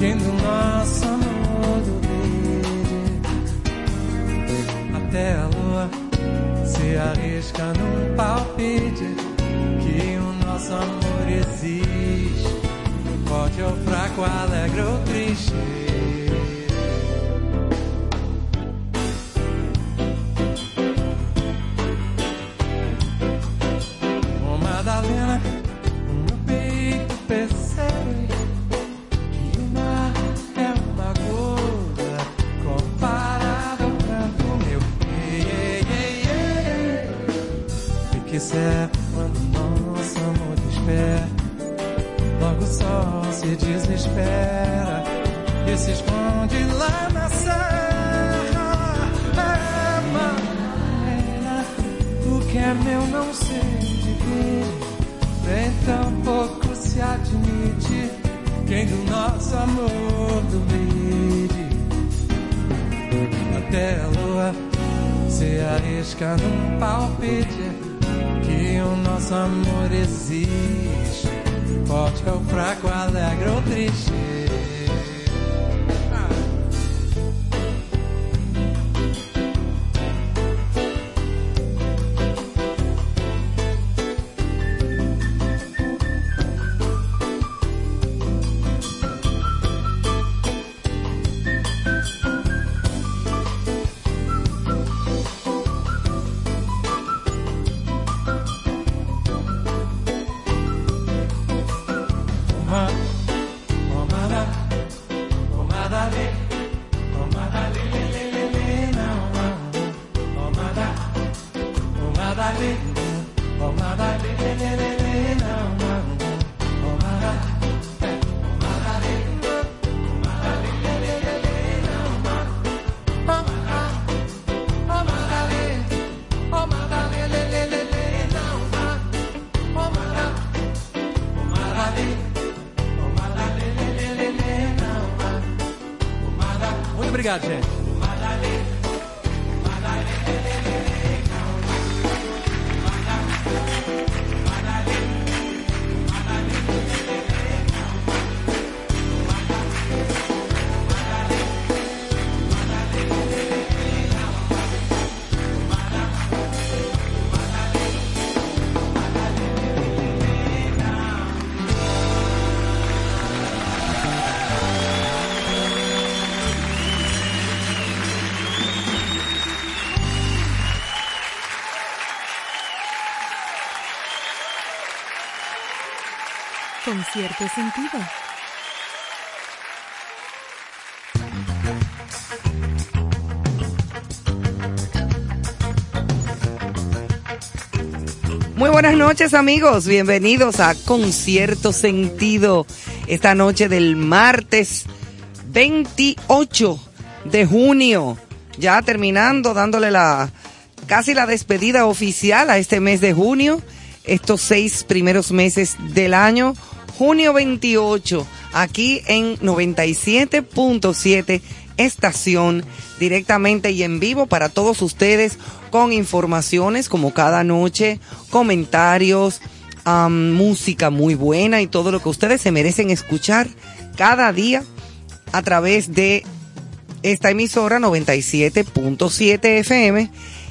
erguendo nossa nosso amor beijo até a lua se arrisca num palpite que o nosso amor existe. Forte ou fraco, alegre ou triste. Obrigado. cierto sentido. Muy buenas noches amigos, bienvenidos a Concierto Sentido, esta noche del martes 28 de junio, ya terminando, dándole la casi la despedida oficial a este mes de junio, estos seis primeros meses del año, junio 28, aquí en 97.7 estación directamente y en vivo para todos ustedes con informaciones como cada noche, comentarios, música muy buena y todo lo que ustedes se merecen escuchar cada día a través de esta emisora 97.7 FM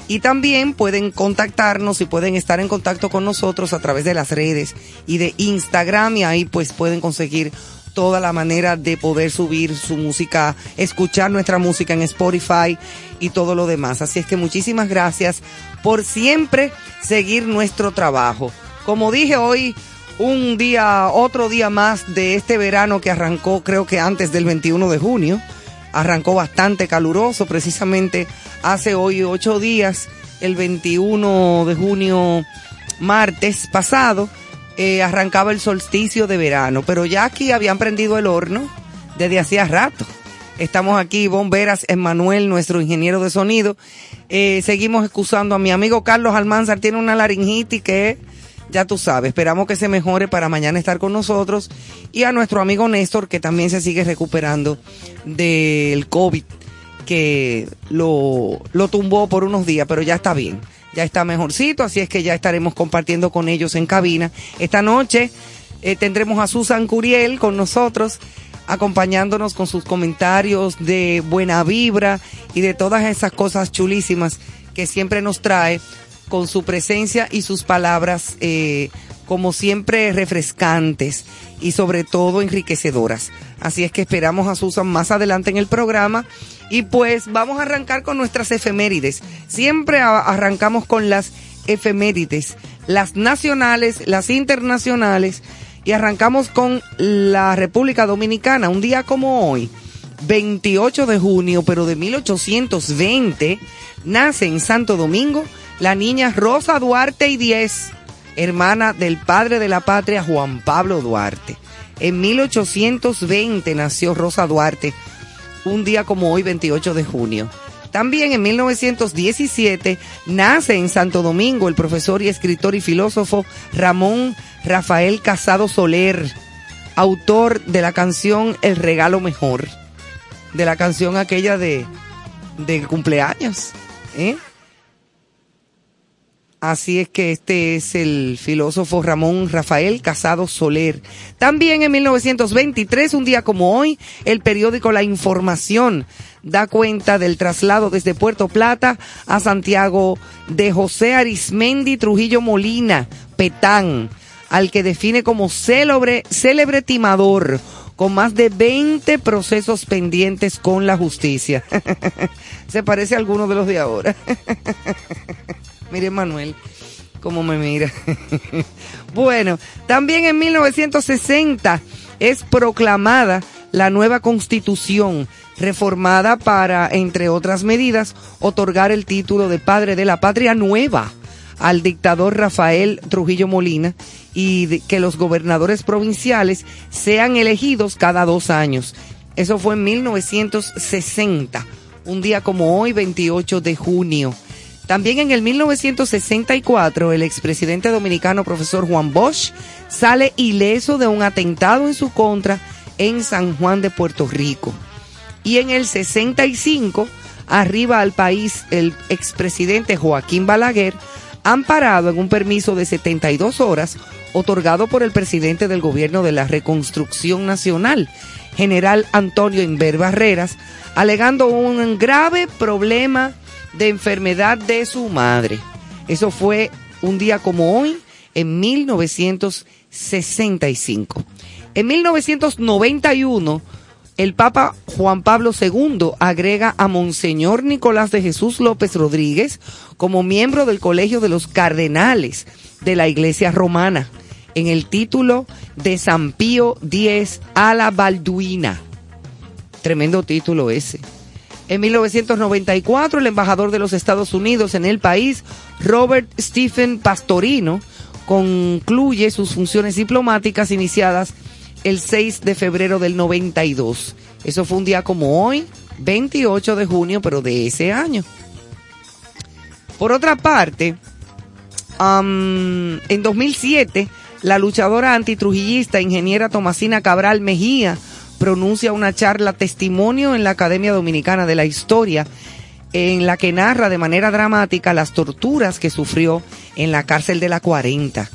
y también pueden contactarnos y pueden estar en contacto con nosotros a través de las redes y de Instagram y ahí pues pueden conseguir toda la manera de poder subir su música, escuchar nuestra música en Spotify y todo lo demás. Así es que muchísimas gracias por siempre seguir nuestro trabajo. Como dije hoy, un día, otro día más de este verano que arrancó creo que antes del 21 de junio. Arrancó bastante caluroso, precisamente hace hoy ocho días, el 21 de junio, martes pasado, eh, arrancaba el solsticio de verano, pero ya aquí habían prendido el horno desde hacía rato. Estamos aquí, Bomberas Emanuel, nuestro ingeniero de sonido. Eh, seguimos excusando a mi amigo Carlos Almanzar, tiene una laringitis que ya tú sabes, esperamos que se mejore para mañana estar con nosotros. Y a nuestro amigo Néstor, que también se sigue recuperando del COVID, que lo, lo tumbó por unos días, pero ya está bien, ya está mejorcito, así es que ya estaremos compartiendo con ellos en cabina. Esta noche eh, tendremos a Susan Curiel con nosotros acompañándonos con sus comentarios de buena vibra y de todas esas cosas chulísimas que siempre nos trae con su presencia y sus palabras, eh, como siempre, refrescantes y sobre todo enriquecedoras. Así es que esperamos a Susan más adelante en el programa. Y pues vamos a arrancar con nuestras efemérides. Siempre arrancamos con las efemérides, las nacionales, las internacionales. Y arrancamos con la República Dominicana, un día como hoy. 28 de junio, pero de 1820, nace en Santo Domingo la niña Rosa Duarte y Diez, hermana del padre de la patria Juan Pablo Duarte. En 1820 nació Rosa Duarte, un día como hoy, 28 de junio. También en 1917 nace en Santo Domingo el profesor y escritor y filósofo Ramón Rafael Casado Soler, autor de la canción El Regalo Mejor, de la canción aquella de, de cumpleaños. ¿eh? Así es que este es el filósofo Ramón Rafael Casado Soler. También en 1923, un día como hoy, el periódico La Información da cuenta del traslado desde Puerto Plata a Santiago de José Arismendi Trujillo Molina, Petán, al que define como célebre, célebre timador con más de 20 procesos pendientes con la justicia. Se parece a alguno de los de ahora. Mire Manuel, cómo me mira. bueno, también en 1960 es proclamada la nueva constitución reformada para, entre otras medidas, otorgar el título de padre de la patria nueva al dictador Rafael Trujillo Molina y que los gobernadores provinciales sean elegidos cada dos años. Eso fue en 1960, un día como hoy, 28 de junio. También en el 1964, el expresidente dominicano profesor Juan Bosch sale ileso de un atentado en su contra en San Juan de Puerto Rico. Y en el 65, arriba al país el expresidente Joaquín Balaguer, amparado en un permiso de 72 horas otorgado por el presidente del gobierno de la Reconstrucción Nacional, general Antonio Inver Barreras, alegando un grave problema de enfermedad de su madre. Eso fue un día como hoy, en 1965. En 1991, el Papa Juan Pablo II agrega a Monseñor Nicolás de Jesús López Rodríguez como miembro del Colegio de los Cardenales de la Iglesia Romana en el título de San Pío X a la Balduina. Tremendo título ese. En 1994, el embajador de los Estados Unidos en el país, Robert Stephen Pastorino, concluye sus funciones diplomáticas iniciadas el 6 de febrero del 92. Eso fue un día como hoy, 28 de junio, pero de ese año. Por otra parte, en 2007 la luchadora antitrujillista ingeniera Tomasina Cabral Mejía pronuncia una charla testimonio en la Academia Dominicana de la Historia en la que narra de manera dramática las torturas que sufrió en la cárcel de la 40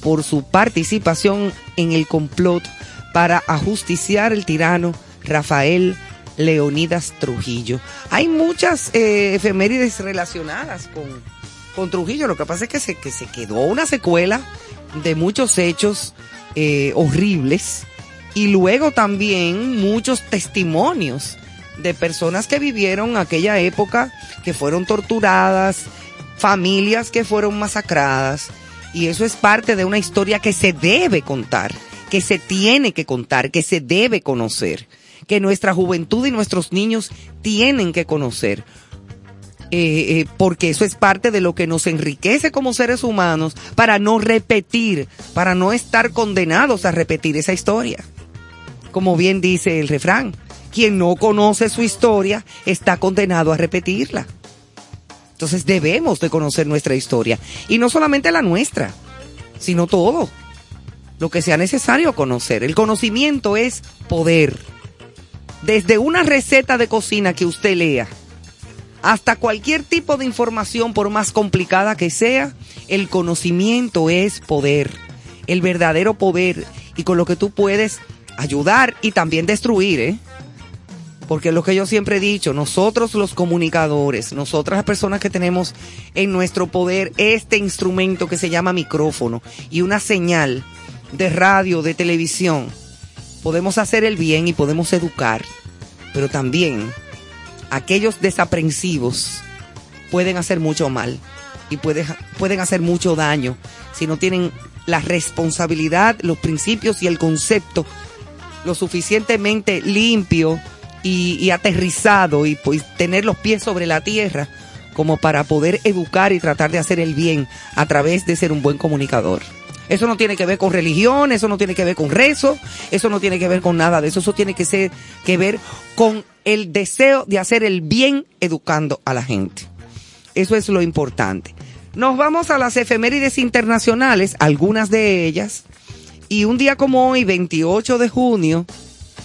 por su participación en el complot para ajusticiar el tirano Rafael Leonidas Trujillo. Hay muchas eh, efemérides relacionadas con, con Trujillo, lo que pasa es que se, que se quedó una secuela de muchos hechos eh, horribles y luego también muchos testimonios de personas que vivieron aquella época, que fueron torturadas, familias que fueron masacradas, y eso es parte de una historia que se debe contar, que se tiene que contar, que se debe conocer, que nuestra juventud y nuestros niños tienen que conocer. Eh, eh, porque eso es parte de lo que nos enriquece como seres humanos para no repetir, para no estar condenados a repetir esa historia. Como bien dice el refrán, quien no conoce su historia está condenado a repetirla. Entonces debemos de conocer nuestra historia. Y no solamente la nuestra, sino todo. Lo que sea necesario conocer. El conocimiento es poder. Desde una receta de cocina que usted lea hasta cualquier tipo de información, por más complicada que sea, el conocimiento es poder. El verdadero poder. Y con lo que tú puedes ayudar y también destruir, ¿eh? Porque lo que yo siempre he dicho, nosotros los comunicadores, nosotras las personas que tenemos en nuestro poder este instrumento que se llama micrófono y una señal de radio, de televisión, podemos hacer el bien y podemos educar, pero también aquellos desaprensivos pueden hacer mucho mal y pueden hacer mucho daño si no tienen la responsabilidad, los principios y el concepto lo suficientemente limpio y, aterrizado y tener los pies sobre la tierra como para poder educar y tratar de hacer el bien a través de ser un buen comunicador. Eso no tiene que ver con religión, eso no tiene que ver con rezo, eso no tiene que ver con nada de eso, eso tiene que, ser, que ver con el deseo de hacer el bien educando a la gente. Eso es lo importante. Nos vamos a las efemérides internacionales, algunas de ellas, y un día como hoy, 28 de junio,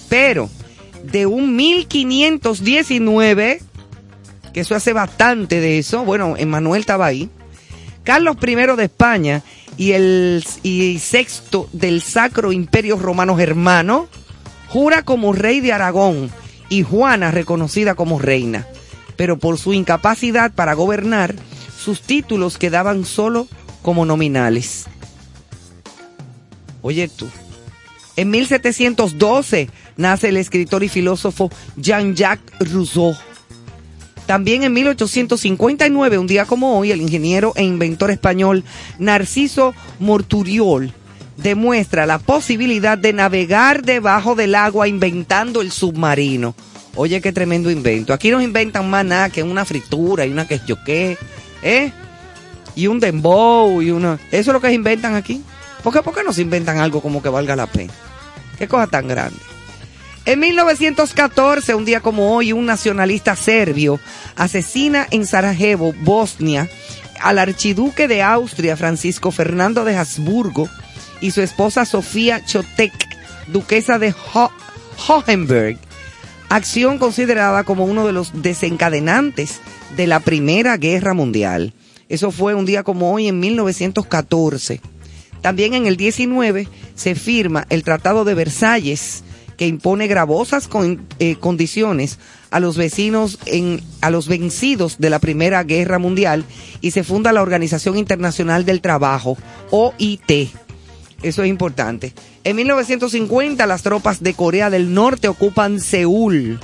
pero de un 1519, que eso hace bastante de eso, bueno, Emmanuel estaba ahí, Carlos I de España y el y sexto del Sacro Imperio Romano Germano, jura como rey de Aragón y Juana reconocida como reina, pero por su incapacidad para gobernar, sus títulos quedaban solo como nominales. Oye tú, en 1712 nace el escritor y filósofo Jean-Jacques Rousseau. También en 1859, un día como hoy, el ingeniero e inventor español Narciso Morturiol demuestra la posibilidad de navegar debajo del agua inventando el submarino. Oye, qué tremendo invento. Aquí nos inventan más nada que una fritura y una que yo qué, ¿eh? Y un dembow y una... ¿Eso es lo que inventan aquí? ¿Por qué, ¿Por qué no se inventan algo como que valga la pena? Qué cosa tan grande. En 1914, un día como hoy, un nacionalista serbio asesina en Sarajevo, Bosnia, al archiduque de Austria, Francisco Fernando de Habsburgo, y su esposa Sofía Chotek, duquesa de Hohenberg. Acción considerada como uno de los desencadenantes de la Primera Guerra Mundial. Eso fue un día como hoy en 1914. También en el 19 se firma el Tratado de Versalles, que impone gravosas eh, condiciones a los vecinos en, a los vencidos de la Primera Guerra Mundial y se funda la Organización Internacional del Trabajo, OIT. Eso es importante. En 1950 las tropas de Corea del Norte ocupan Seúl.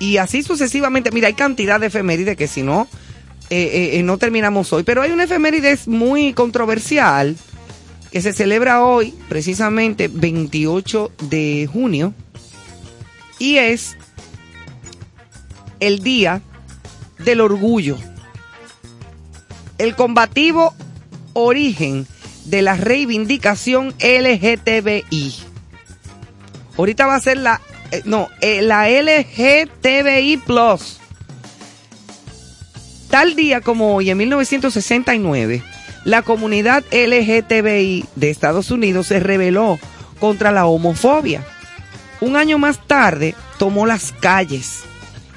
Y así sucesivamente, mira, hay cantidad de efemérides que si no, eh, eh, no terminamos hoy, pero hay una efeméride muy controversial que se celebra hoy, precisamente 28 de junio, y es el Día del Orgullo, el combativo origen de la reivindicación LGTBI. Ahorita va a ser la, eh, no, la LGTBI Plus Tal día como hoy, en 1969, la comunidad LGTBI de Estados Unidos se rebeló contra la homofobia. Un año más tarde tomó las calles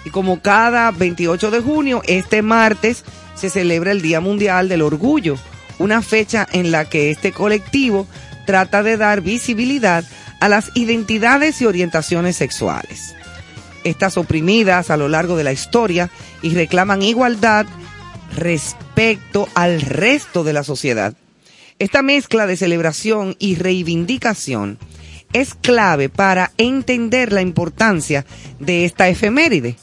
y como cada 28 de junio, este martes se celebra el Día Mundial del Orgullo, una fecha en la que este colectivo trata de dar visibilidad a las identidades y orientaciones sexuales. Estas oprimidas a lo largo de la historia y reclaman igualdad respecto al resto de la sociedad. Esta mezcla de celebración y reivindicación es clave para entender la importancia de esta efeméride,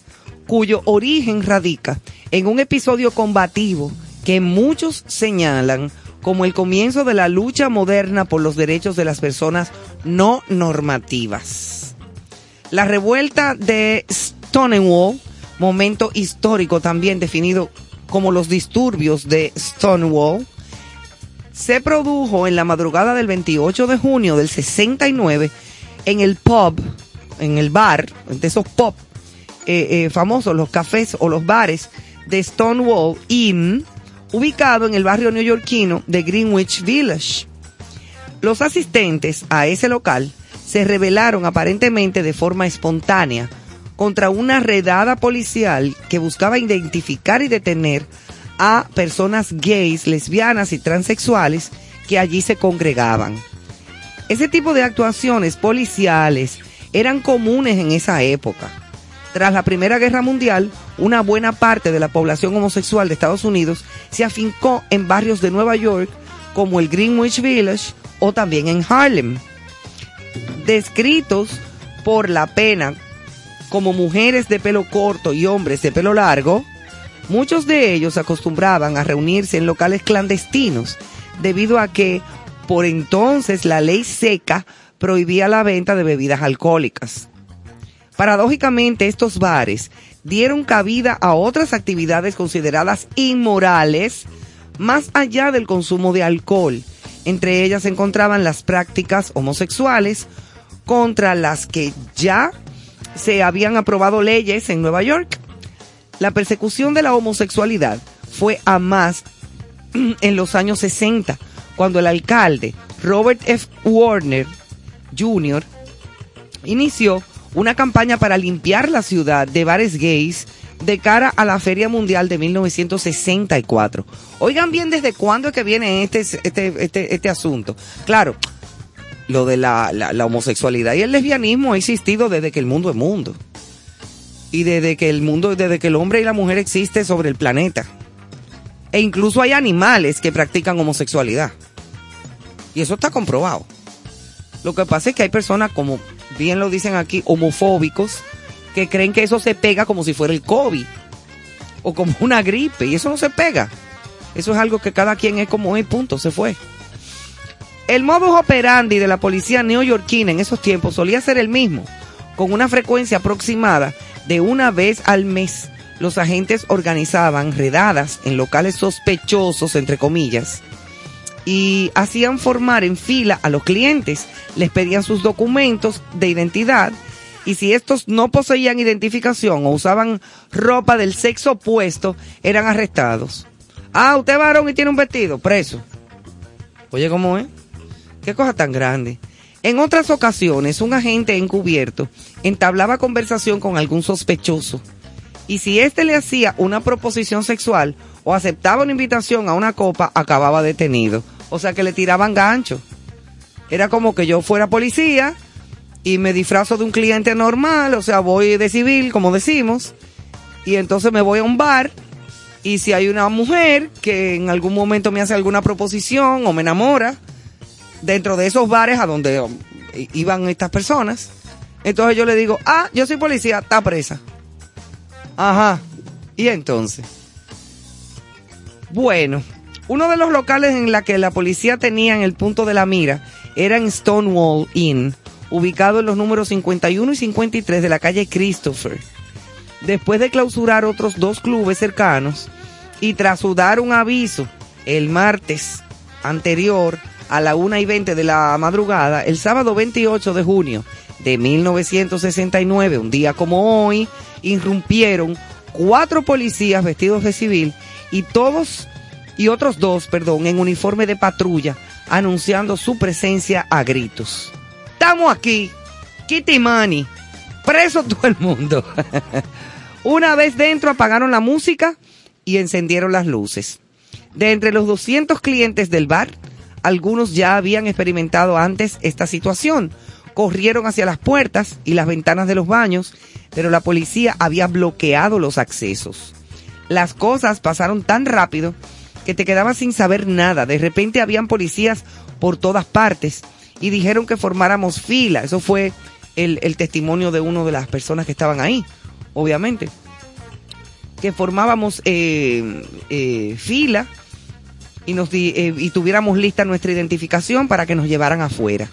cuyo origen radica en un episodio combativo que muchos señalan como el comienzo de la lucha moderna por los derechos de las personas no normativas. La revuelta de Stonewall, momento histórico también definido como los disturbios de Stonewall, se produjo en la madrugada del 28 de junio del 69 en el pub, en el bar, de esos pub eh, eh, famosos, los cafés o los bares de Stonewall Inn, ubicado en el barrio neoyorquino de Greenwich Village. Los asistentes a ese local se rebelaron aparentemente de forma espontánea contra una redada policial que buscaba identificar y detener a personas gays, lesbianas y transexuales que allí se congregaban. Ese tipo de actuaciones policiales eran comunes en esa época. Tras la Primera Guerra Mundial, una buena parte de la población homosexual de Estados Unidos se afincó en barrios de Nueva York como el Greenwich Village o también en Harlem. Descritos por la pena como mujeres de pelo corto y hombres de pelo largo, muchos de ellos acostumbraban a reunirse en locales clandestinos debido a que por entonces la ley seca prohibía la venta de bebidas alcohólicas. Paradójicamente, estos bares dieron cabida a otras actividades consideradas inmorales más allá del consumo de alcohol. Entre ellas se encontraban las prácticas homosexuales contra las que ya se habían aprobado leyes en Nueva York. La persecución de la homosexualidad fue a más en los años 60, cuando el alcalde Robert F. Warner Jr. inició una campaña para limpiar la ciudad de bares gays de cara a la Feria Mundial de 1964. Oigan bien desde cuándo es que viene este, este, este, este asunto. Claro, lo de la, la, homosexualidad y el lesbianismo ha existido desde que el mundo es mundo. Y desde que el mundo, desde que el hombre y la mujer existe sobre el planeta. E incluso hay animales que practican homosexualidad. Y eso está comprobado. Lo que pasa es que hay personas, como bien lo dicen aquí, homofóbicos, que creen que eso se pega como si fuera el COVID o como una gripe. Y eso no se pega. Eso es algo que cada quien es como es, punto, se fue. El modus operandi de la policía neoyorquina en esos tiempos solía ser el mismo, con una frecuencia aproximada de una vez al mes. Los agentes organizaban redadas en locales sospechosos, entre comillas, y hacían formar en fila a los clientes, les pedían sus documentos de identidad y si estos no poseían identificación o usaban ropa del sexo opuesto, eran arrestados. Ah, usted es varón y tiene un vestido, preso. Oye, ¿cómo es? Qué cosa tan grande. En otras ocasiones, un agente encubierto entablaba conversación con algún sospechoso y si éste le hacía una proposición sexual o aceptaba una invitación a una copa, acababa detenido. O sea que le tiraban gancho. Era como que yo fuera policía y me disfrazo de un cliente normal, o sea, voy de civil, como decimos, y entonces me voy a un bar y si hay una mujer que en algún momento me hace alguna proposición o me enamora, dentro de esos bares a donde um, iban estas personas. Entonces yo le digo, ah, yo soy policía, está presa. Ajá. Y entonces. Bueno, uno de los locales en la que la policía tenía en el punto de la mira era en Stonewall Inn, ubicado en los números 51 y 53 de la calle Christopher. Después de clausurar otros dos clubes cercanos y tras dar un aviso el martes anterior a la 1 y 20 de la madrugada, el sábado 28 de junio de 1969, un día como hoy, irrumpieron cuatro policías vestidos de civil y todos y otros dos, perdón, en uniforme de patrulla, anunciando su presencia a gritos. Estamos aquí, Kitty Money, preso todo el mundo. Una vez dentro apagaron la música y encendieron las luces. De entre los 200 clientes del bar, algunos ya habían experimentado antes esta situación. Corrieron hacia las puertas y las ventanas de los baños, pero la policía había bloqueado los accesos. Las cosas pasaron tan rápido que te quedabas sin saber nada. De repente habían policías por todas partes y dijeron que formáramos fila. Eso fue el, testimonio de una de las personas que estaban ahí, obviamente. Que formábamos eh, eh, fila y, nos di- eh, y tuviéramos lista nuestra identificación para que nos llevaran afuera.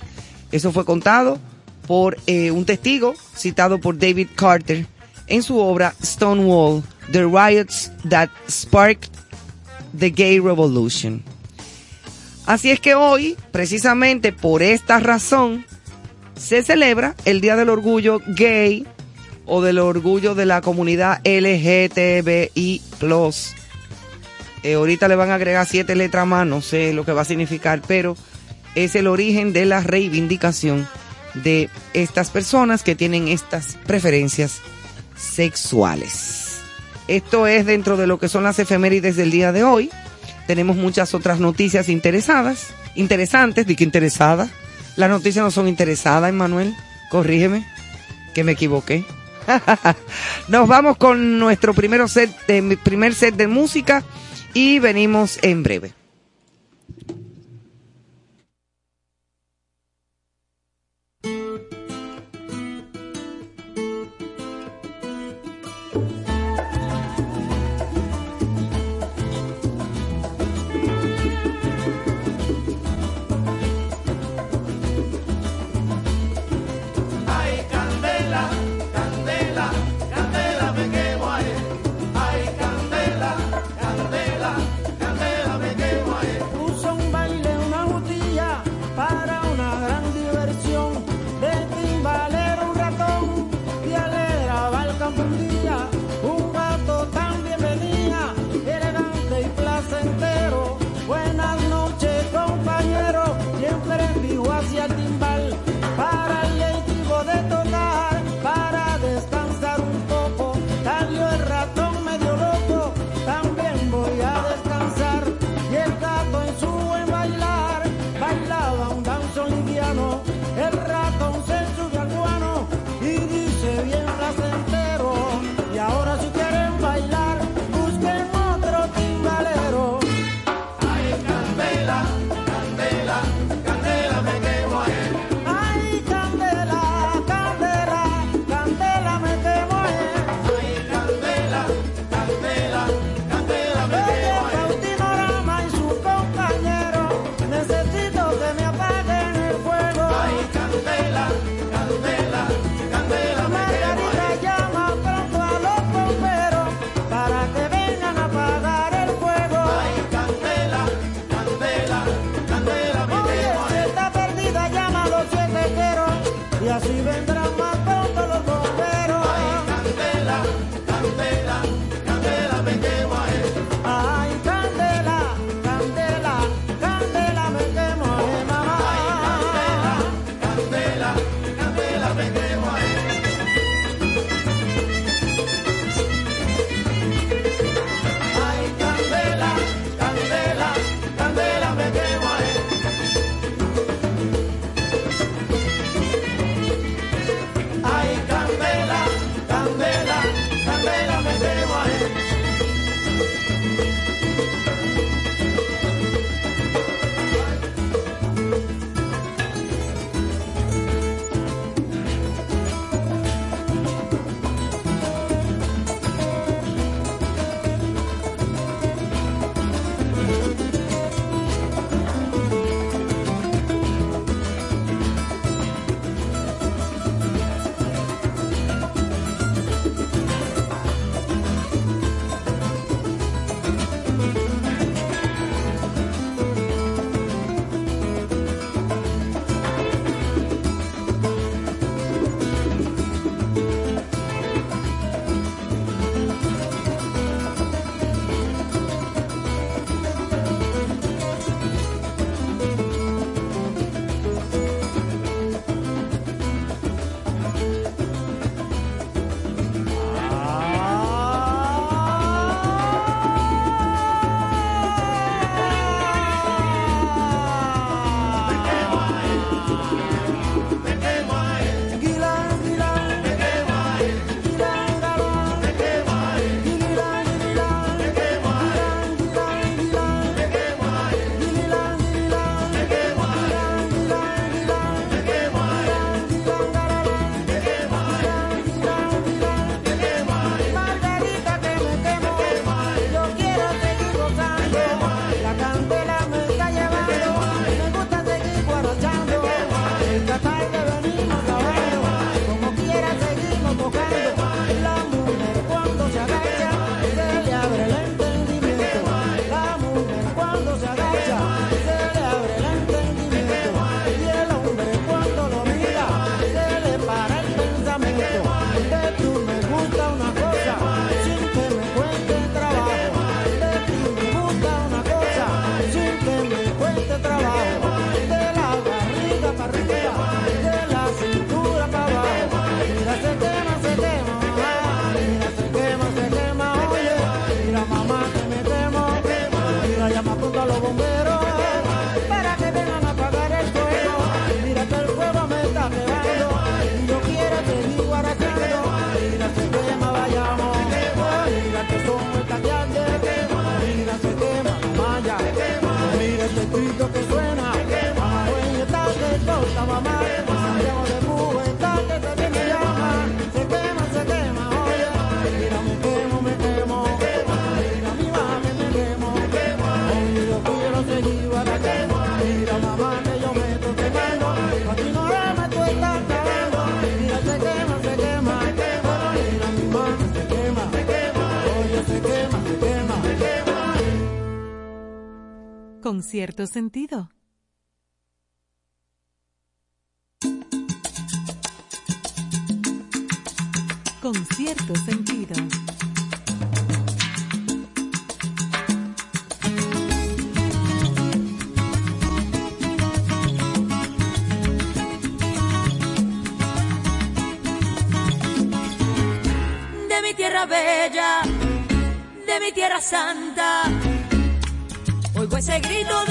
Eso fue contado por eh, un testigo citado por David Carter en su obra Stonewall, The Riots That Sparked the Gay Revolution. Así es que hoy, precisamente por esta razón, se celebra el Día del Orgullo Gay o del Orgullo de la Comunidad LGTBI+. Eh, ahorita le van a agregar siete letras más, no sé lo que va a significar, pero es el origen de la reivindicación de estas personas que tienen estas preferencias sexuales. Esto es dentro de lo que son las efemérides del día de hoy. Tenemos muchas otras noticias interesadas, interesantes, di que interesadas. Las noticias no son interesadas, Emanuel. Corrígeme, que me equivoqué. Nos vamos con nuestro primer set de, primer set de música y venimos en breve. con cierto sentido. Con cierto sentido. De mi tierra bella, de mi tierra santa ese grito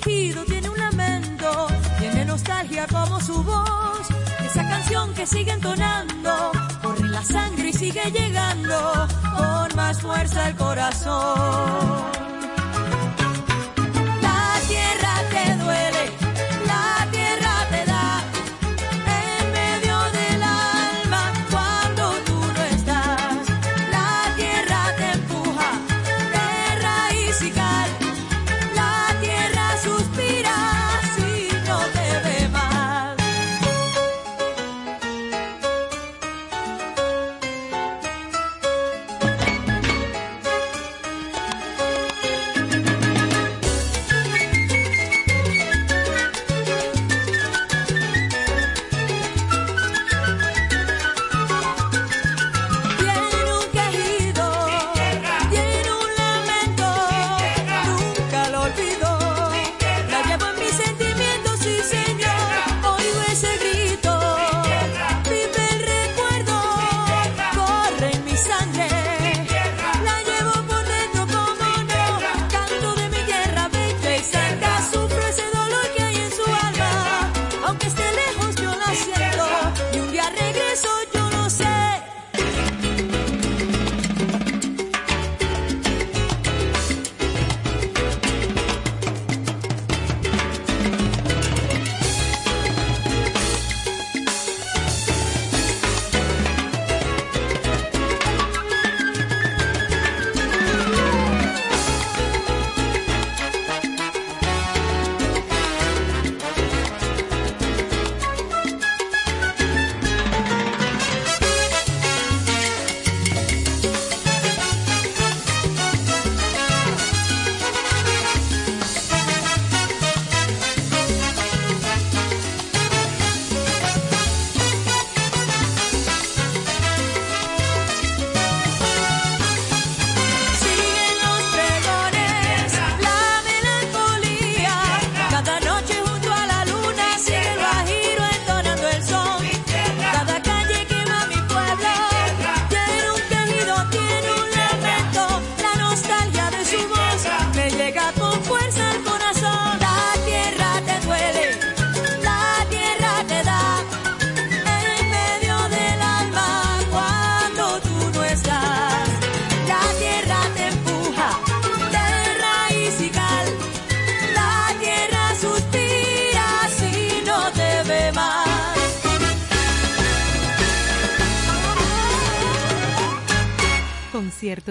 tiene un lamento, tiene nostalgia como su voz. Esa canción que sigue entonando, corre la sangre y sigue llegando con más fuerza al corazón.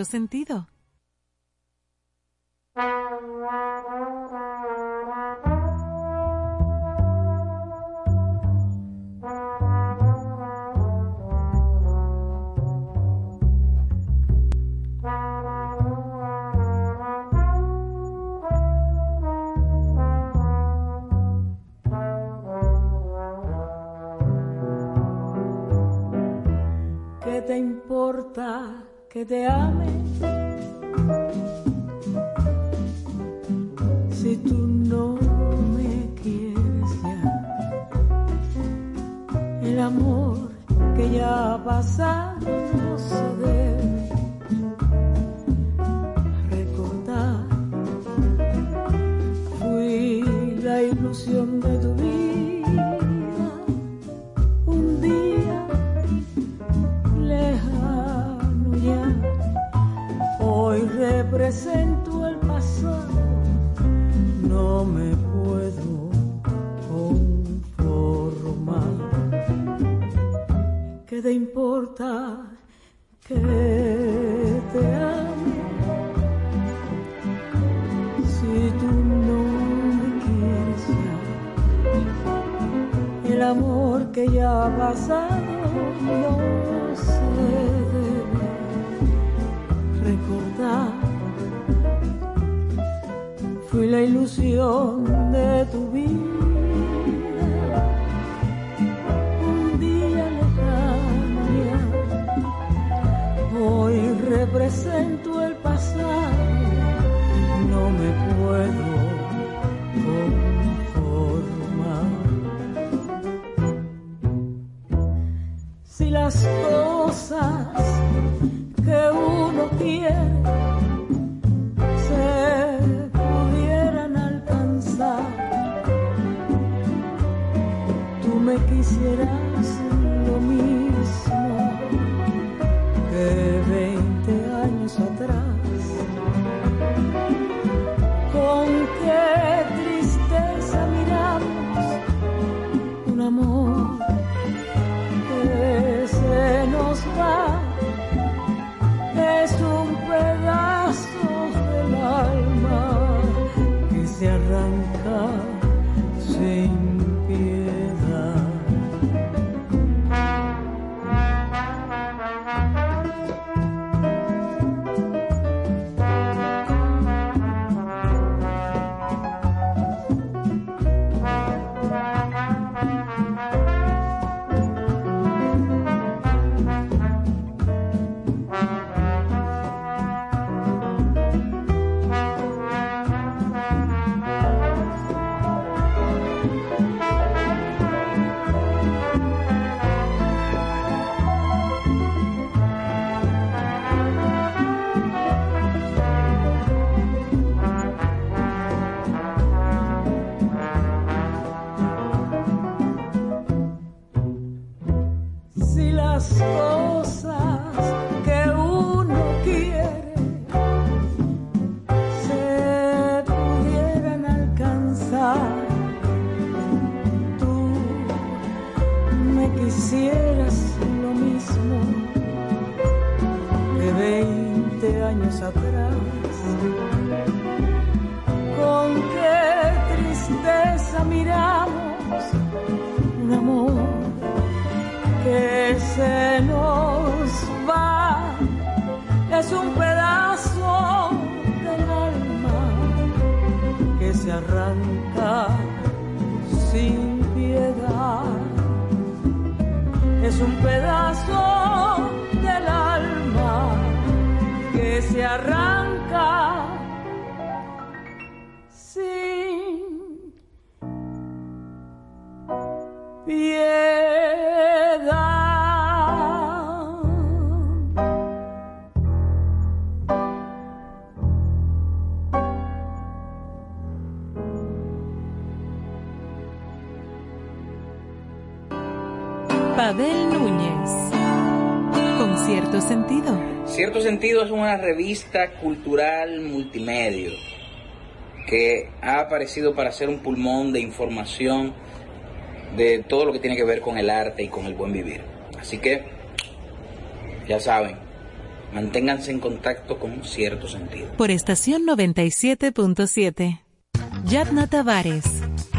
Sentido. Represento el pasado, no me puedo conformar. ¿Qué te importa que te ame? Si tú no me quieres el amor que ya ha pasado no se debe recordar. Fui la ilusión de tu vida, un día lejano ya. Hoy represento el pasado, no me puedo conformar. si las cosas que uno quiere tú revista cultural multimedia que ha aparecido para ser un pulmón de información de todo lo que tiene que ver con el arte y con el buen vivir. Así que, ya saben, Manténganse en contacto con cierto sentido. Por estación 97.7. Yadna Tavares,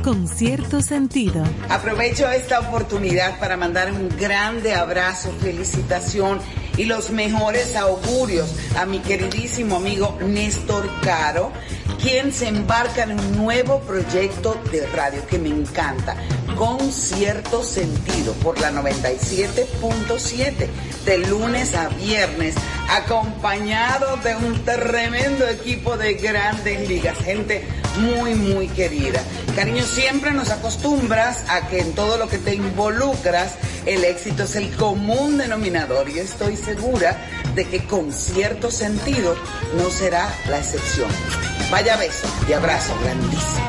con cierto sentido. Aprovecho esta oportunidad para mandar un grande abrazo, felicitación y los mejores augurios a mi queridísimo amigo Néstor Caro, quien se embarca en un nuevo proyecto de radio que me encanta, con cierto sentido, por la 97.7, de lunes a viernes, acompañado de un tremendo equipo de grandes ligas, gente muy, muy querida. Cariño, siempre nos acostumbras a que en todo lo que te involucras, el éxito es el común denominador y estoy segura de que con cierto sentido no será la excepción. Vaya beso y abrazo grandísimo.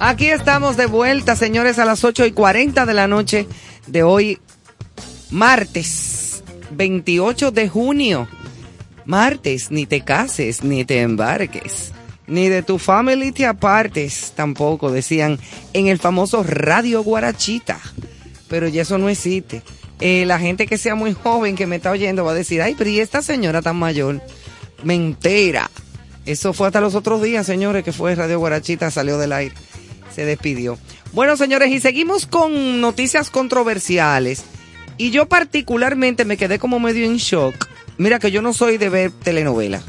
Aquí estamos de vuelta, señores, a las 8 y 40 de la noche de hoy, martes 28 de junio. Martes, ni te cases, ni te embarques, ni de tu family te apartes, tampoco decían en el famoso Radio Guarachita. Pero ya eso no existe. Eh, la gente que sea muy joven que me está oyendo va a decir, ay, pero ¿y esta señora tan mayor? Me entera. Eso fue hasta los otros días, señores, que fue Radio Guarachita, salió del aire se despidió. Bueno, señores, y seguimos con noticias controversiales. Y yo particularmente me quedé como medio en shock. Mira que yo no soy de ver telenovela.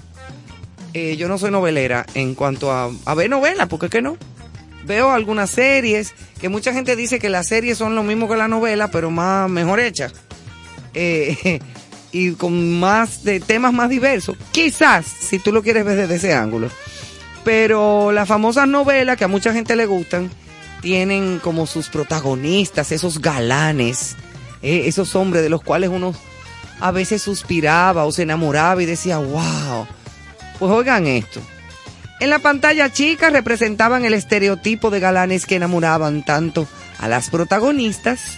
Eh, yo no soy novelera en cuanto a, a ver novelas, porque qué no? Veo algunas series que mucha gente dice que las series son lo mismo que la novela, pero más mejor hechas. Eh, y con más de temas más diversos. Quizás, si tú lo quieres ver desde ese ángulo. Pero las famosas novelas que a mucha gente le gustan tienen como sus protagonistas, esos galanes, eh, esos hombres de los cuales uno a veces suspiraba o se enamoraba y decía, wow. Pues oigan esto. En la pantalla chica representaban el estereotipo de galanes que enamoraban tanto a las protagonistas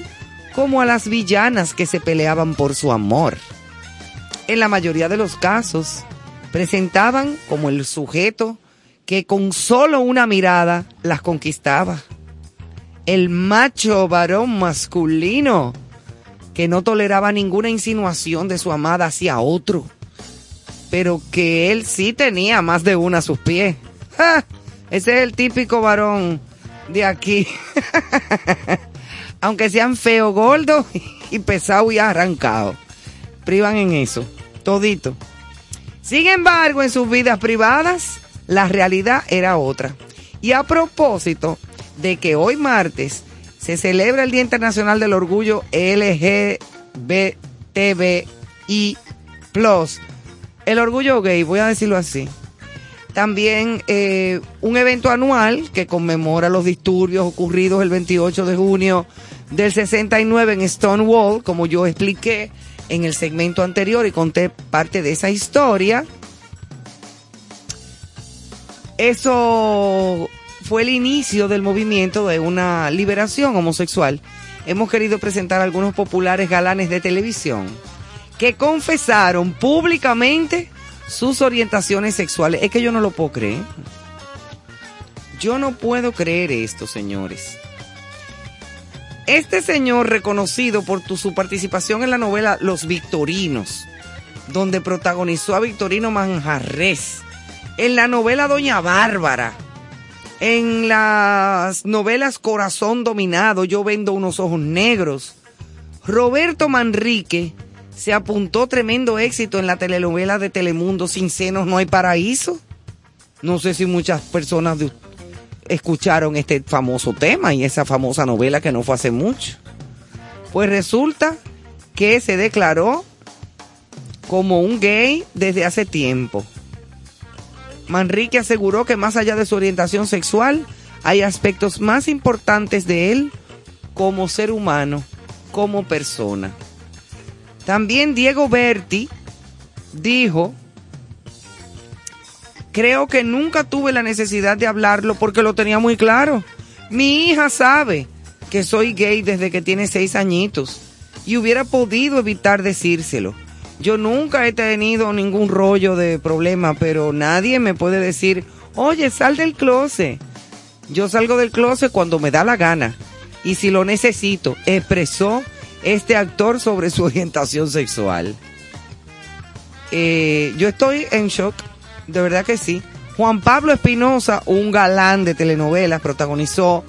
como a las villanas que se peleaban por su amor. En la mayoría de los casos, presentaban como el sujeto que con solo una mirada las conquistaba. El macho varón masculino que no toleraba ninguna insinuación de su amada hacia otro, pero que él sí tenía más de una a sus pies. ¡Ja! Ese es el típico varón de aquí. Aunque sean feo, gordo y pesado y arrancado. Privan en eso, todito. Sin embargo, en sus vidas privadas, la realidad era otra. Y a propósito de que hoy martes se celebra el Día Internacional del Orgullo LGBTBI+, el orgullo gay, voy a decirlo así. También eh, un evento anual que conmemora los disturbios ocurridos el 28 de junio del 69 en Stonewall, como yo expliqué en el segmento anterior y conté parte de esa historia. Eso fue el inicio del movimiento de una liberación homosexual. Hemos querido presentar algunos populares galanes de televisión que confesaron públicamente sus orientaciones sexuales. Es que yo no lo puedo creer. Yo no puedo creer esto, señores. Este señor reconocido por su participación en la novela Los Victorinos, donde protagonizó a Victorino Manjarres, en la novela Doña Bárbara, en las novelas Corazón Dominado, Yo Vendo Unos Ojos Negros, Roberto Manrique se apuntó tremendo éxito en la telenovela de Telemundo Sin Senos No Hay Paraíso. No sé si muchas personas de, escucharon este famoso tema y esa famosa novela que no fue hace mucho. Pues resulta que se declaró como un gay desde hace tiempo. Manrique aseguró que más allá de su orientación sexual, hay aspectos más importantes de él como ser humano, como persona. También Diego Berti dijo, creo que nunca tuve la necesidad de hablarlo porque lo tenía muy claro. Mi hija sabe que soy gay desde que tiene seis añitos y hubiera podido evitar decírselo. Yo nunca he tenido ningún rollo de problema, pero nadie me puede decir, oye, sal del closet. Yo salgo del closet cuando me da la gana. y si lo necesito, expresó este actor sobre su orientación sexual. Eh, yo estoy en shock, de verdad que sí. Juan Pablo Espinosa, un galán de telenovelas, protagonizó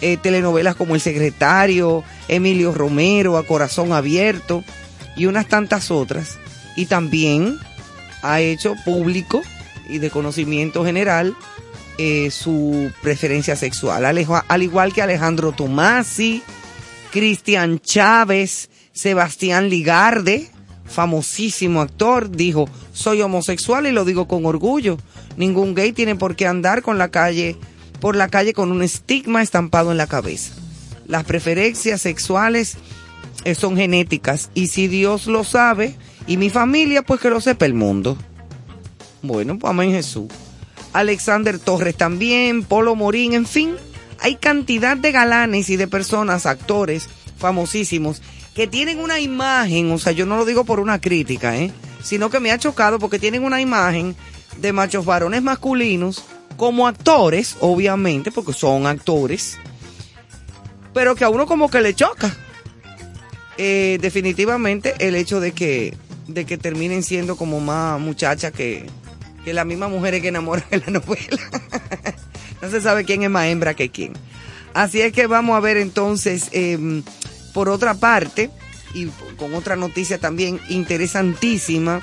eh, telenovelas como El Secretario, Emilio Romero, A Corazón Abierto y unas tantas otras. Y también ha hecho público y de conocimiento general eh, su preferencia sexual, al igual que Alejandro Tomasi, Cristian Chávez, Sebastián Ligarde, famosísimo actor, dijo, soy homosexual y lo digo con orgullo. Ningún gay tiene por qué andar con la calle, por la calle con un estigma estampado en la cabeza. Las preferencias sexuales son genéticas y si Dios lo sabe y mi familia, pues que lo sepa el mundo. Bueno, pues amén Jesús. Alexander Torres también, Polo Morín, en fin, hay cantidad de galanes y de personas, actores famosísimos, que tienen una imagen, o sea, yo no lo digo por una crítica, ¿eh? sino que me ha chocado porque tienen una imagen de machos varones masculinos como actores, obviamente, porque son actores, pero que a uno como que le choca. Eh, definitivamente el hecho de que, de que terminen siendo como más muchachas que, que la misma mujer que enamoran en la novela. no se sabe quién es más hembra que quién. Así es que vamos a ver entonces, eh, por otra parte, y con otra noticia también interesantísima,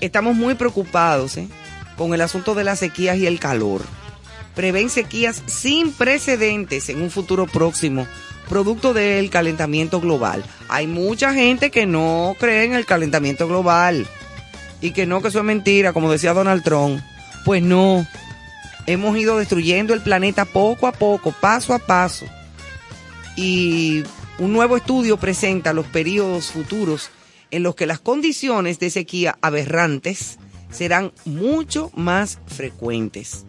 estamos muy preocupados ¿eh? con el asunto de las sequías y el calor. Prevén sequías sin precedentes en un futuro próximo, producto del calentamiento global. Hay mucha gente que no cree en el calentamiento global y que no, que eso es mentira, como decía Donald Trump. Pues no, hemos ido destruyendo el planeta poco a poco, paso a paso. Y un nuevo estudio presenta los periodos futuros en los que las condiciones de sequía aberrantes serán mucho más frecuentes.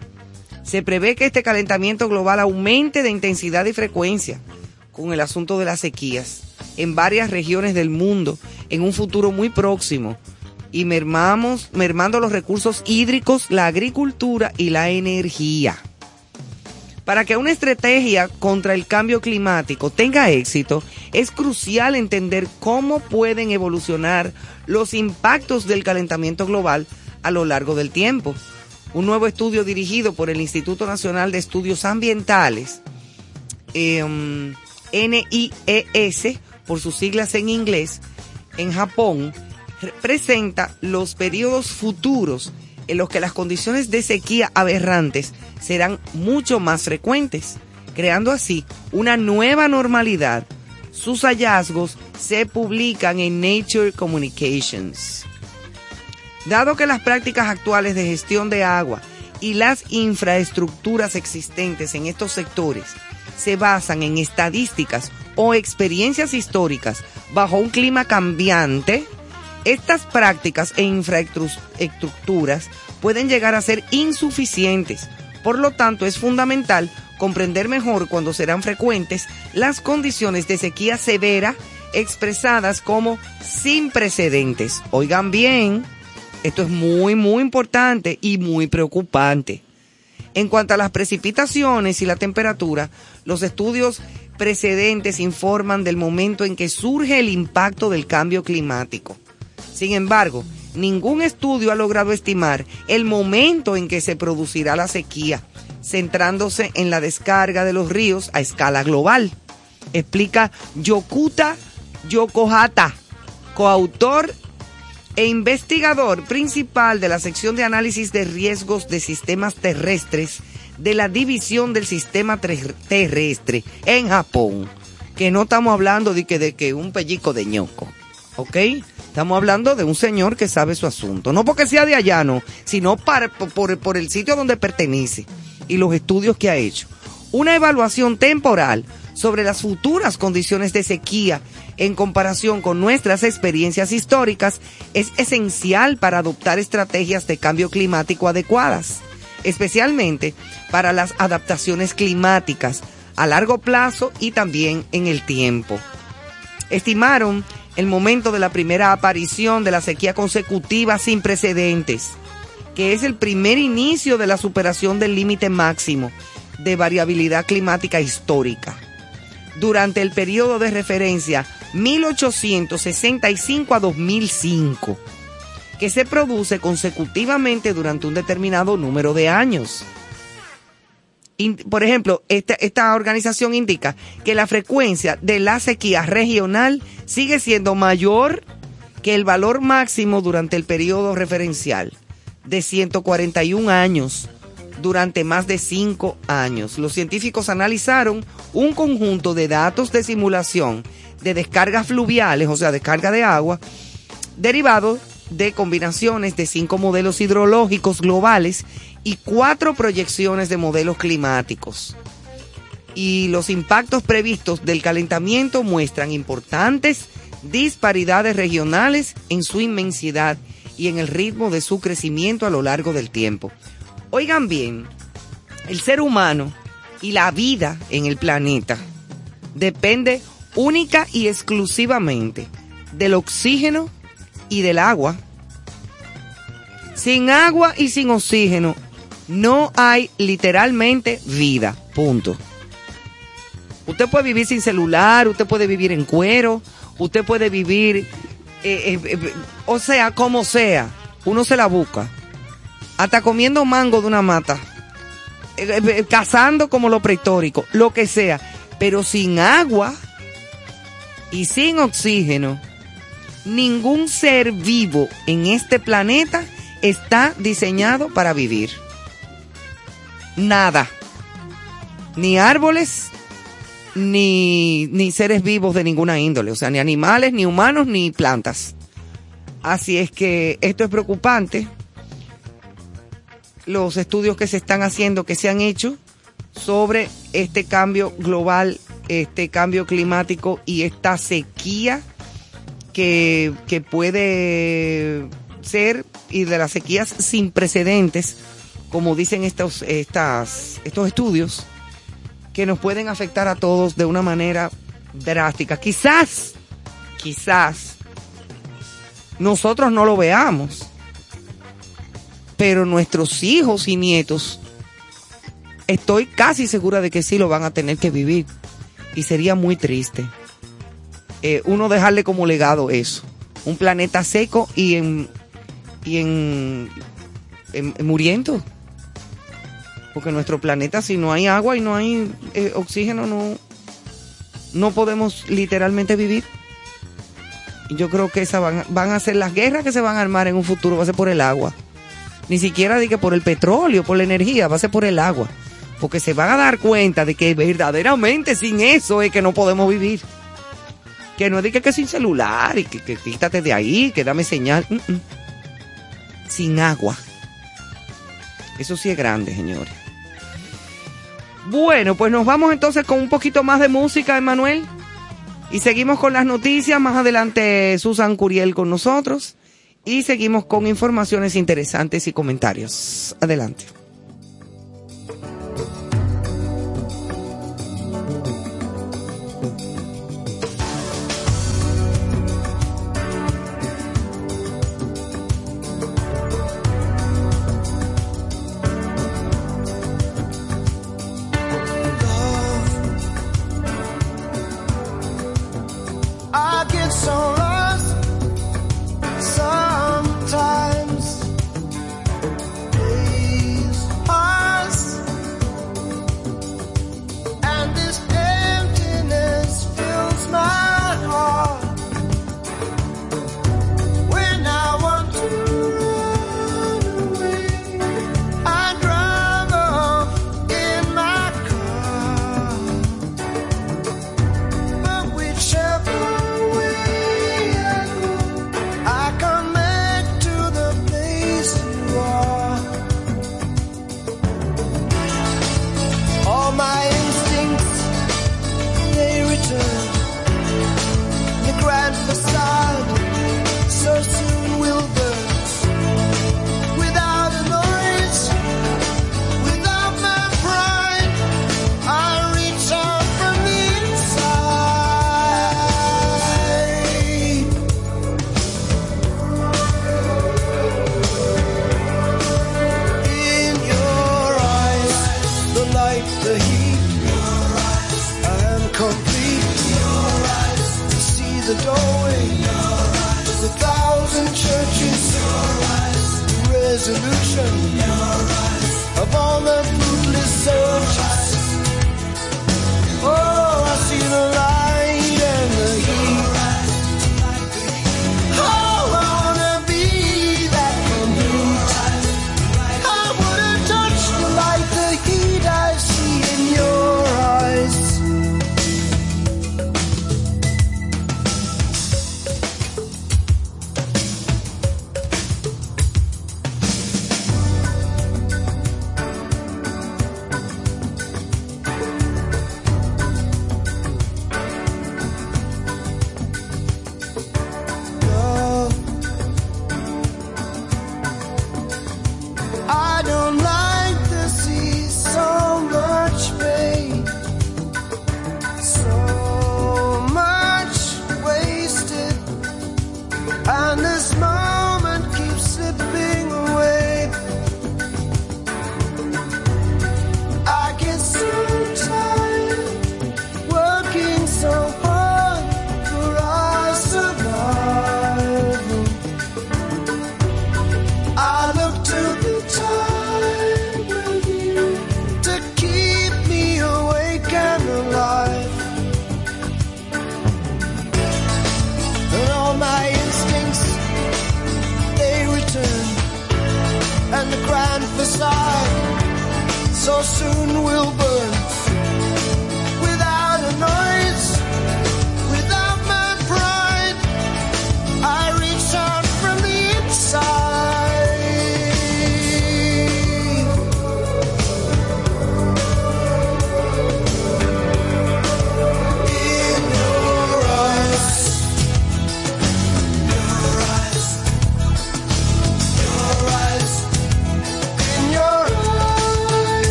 Se prevé que este calentamiento global aumente de intensidad y frecuencia con el asunto de las sequías en varias regiones del mundo en un futuro muy próximo y mermamos, mermando los recursos hídricos, la agricultura y la energía. Para que una estrategia contra el cambio climático tenga éxito, es crucial entender cómo pueden evolucionar los impactos del calentamiento global a lo largo del tiempo. Un nuevo estudio dirigido por el Instituto Nacional de Estudios Ambientales, eh, NIES, por sus siglas en inglés, en Japón, presenta los periodos futuros en los que las condiciones de sequía aberrantes serán mucho más frecuentes, creando así una nueva normalidad. Sus hallazgos se publican en Nature Communications. Dado que las prácticas actuales de gestión de agua y las infraestructuras existentes en estos sectores se basan en estadísticas o experiencias históricas bajo un clima cambiante, estas prácticas e infraestructuras pueden llegar a ser insuficientes. Por lo tanto, es fundamental comprender mejor cuando serán frecuentes las condiciones de sequía severa expresadas como sin precedentes. Oigan bien, esto es muy, muy importante y muy preocupante. En cuanto a las precipitaciones y la temperatura, los estudios precedentes informan del momento en que surge el impacto del cambio climático. Sin embargo, ningún estudio ha logrado estimar el momento en que se producirá la sequía, centrándose en la descarga de los ríos a escala global. Explica Yokuta Yokohata, coautor e investigador principal de la sección de análisis de riesgos de sistemas terrestres de la división del sistema ter- terrestre en Japón. Que no estamos hablando de que, de que un pellico de ñoco, ¿ok? Estamos hablando de un señor que sabe su asunto. No porque sea de allá, no, sino para, por, por el sitio donde pertenece y los estudios que ha hecho. Una evaluación temporal sobre las futuras condiciones de sequía en comparación con nuestras experiencias históricas es esencial para adoptar estrategias de cambio climático adecuadas, especialmente para las adaptaciones climáticas a largo plazo y también en el tiempo. Estimaron el momento de la primera aparición de la sequía consecutiva sin precedentes, que es el primer inicio de la superación del límite máximo, de variabilidad climática histórica durante el periodo de referencia 1865 a 2005, que se produce consecutivamente durante un determinado número de años. Por ejemplo, esta, organización indica que la frecuencia de la sequía regional sigue siendo mayor que el valor máximo durante el periodo referencial de 141 años durante más de 5 años. Los científicos analizaron un conjunto de datos de simulación de descargas fluviales, o sea, descarga de agua, derivado de combinaciones de cinco modelos hidrológicos globales y cuatro proyecciones de modelos climáticos. Y los impactos previstos del calentamiento muestran importantes disparidades regionales en su inmensidad y en el ritmo de su crecimiento a lo largo del tiempo. Oigan bien, el ser humano y la vida en el planeta depende única y exclusivamente del oxígeno y del agua. Sin agua y sin oxígeno no hay literalmente vida. Punto. Usted puede vivir sin celular, usted puede vivir en cuero, usted puede vivir, eh, eh, eh, o sea, como sea, uno se la busca. Hasta comiendo mango de una mata, cazando como lo prehistórico, lo que sea, pero sin agua y sin oxígeno, ningún ser vivo en este planeta está diseñado para vivir. Nada. Ni árboles, ni, ni seres vivos de ninguna índole, o sea, ni animales, ni humanos, ni plantas. Así es que esto es preocupante. Los estudios que se están haciendo, que se han hecho sobre este cambio global, este cambio climático y esta sequía que, puede ser y de las sequías sin precedentes, como dicen estos, estas, estos estudios, que nos pueden afectar a todos de una manera drástica. Quizás, quizás, nosotros no lo veamos, pero nuestros hijos y nietos, estoy casi segura de que sí lo van a tener que vivir. Y sería muy triste eh, uno dejarle como legado eso. Un planeta seco y en, y en, en- en muriendo. Porque nuestro planeta, si no hay agua y no hay eh, oxígeno, no, no podemos literalmente vivir. Yo creo que esas van, van a ser las guerras que se van a armar en un futuro, va a ser por el agua. Ni siquiera de por el petróleo, por la energía, va a ser por el agua. Porque se van a dar cuenta de que verdaderamente sin eso es que no podemos vivir. Que no de que, sin celular y que, que quítate de ahí, que dame señal. Mm, mm. Sin agua. Eso sí es grande, señores. Bueno, pues nos vamos entonces con un poquito más de música, Emanuel. Y seguimos con las noticias. Más adelante Susan Curiel con nosotros. Y seguimos con informaciones interesantes y comentarios. Adelante.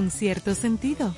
Con cierto sentido.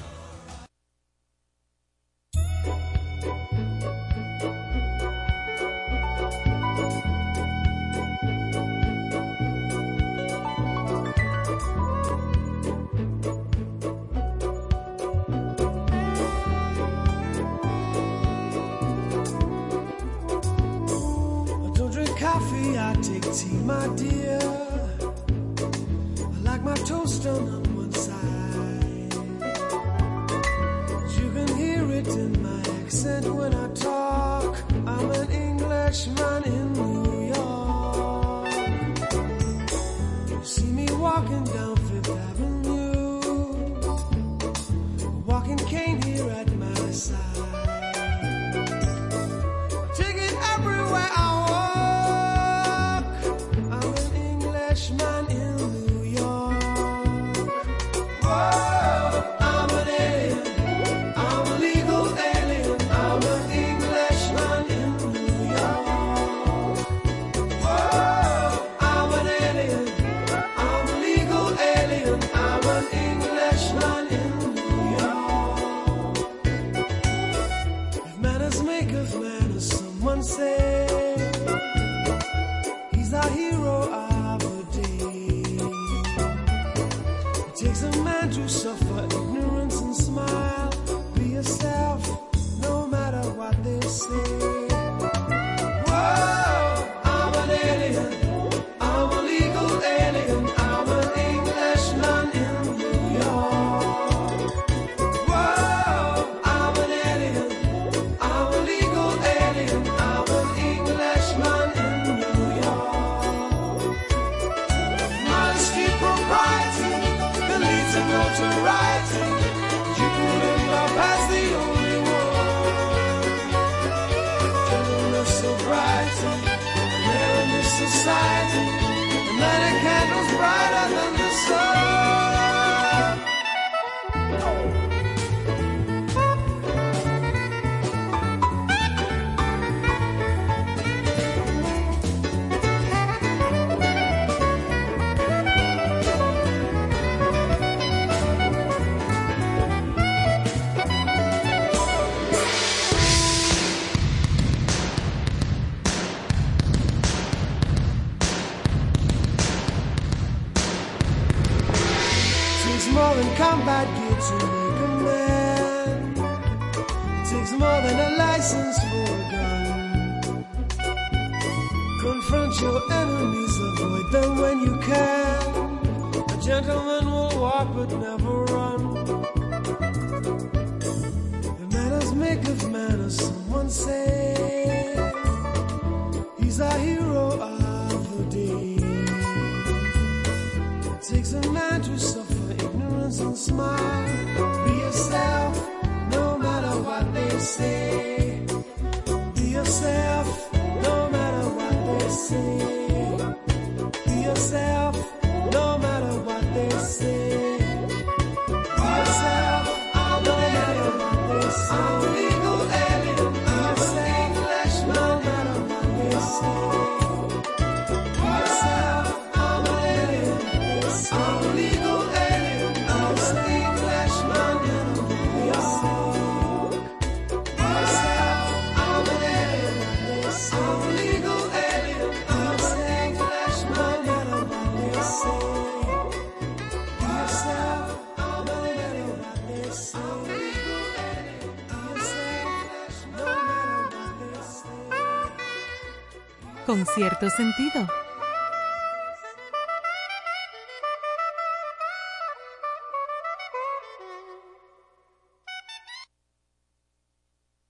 un cierto sentido.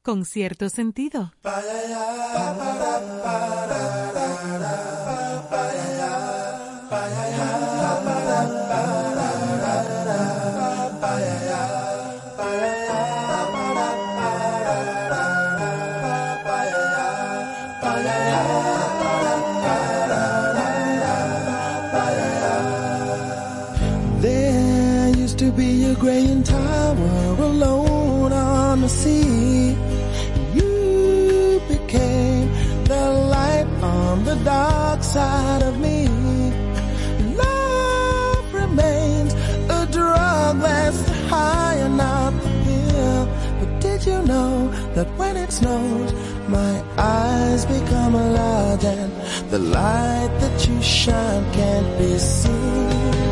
Con cierto sentido. Pa, la, la, pa, pa, You know that when it snows, my eyes become alive and the light that you shine can't be seen?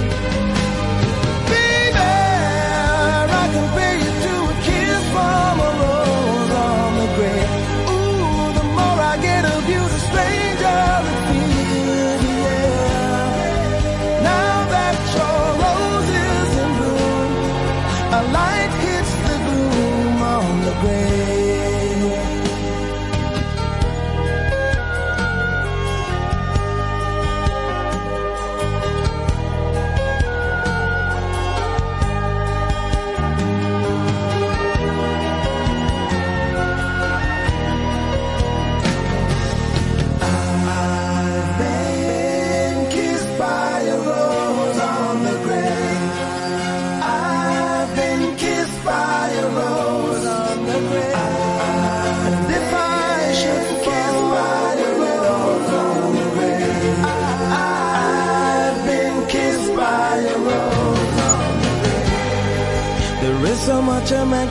can be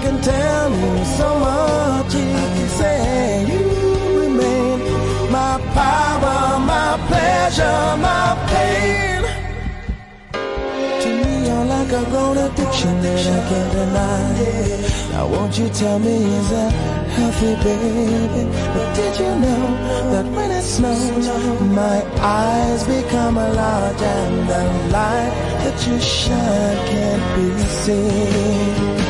can tell me, so much he can say. You remain my power, my pleasure, my pain. To me, you're like a grown addiction that I can't deny. Now, won't you tell me, is that healthy, baby? But did you know that when it snows, my eyes become a large and the light that you shine can't be seen?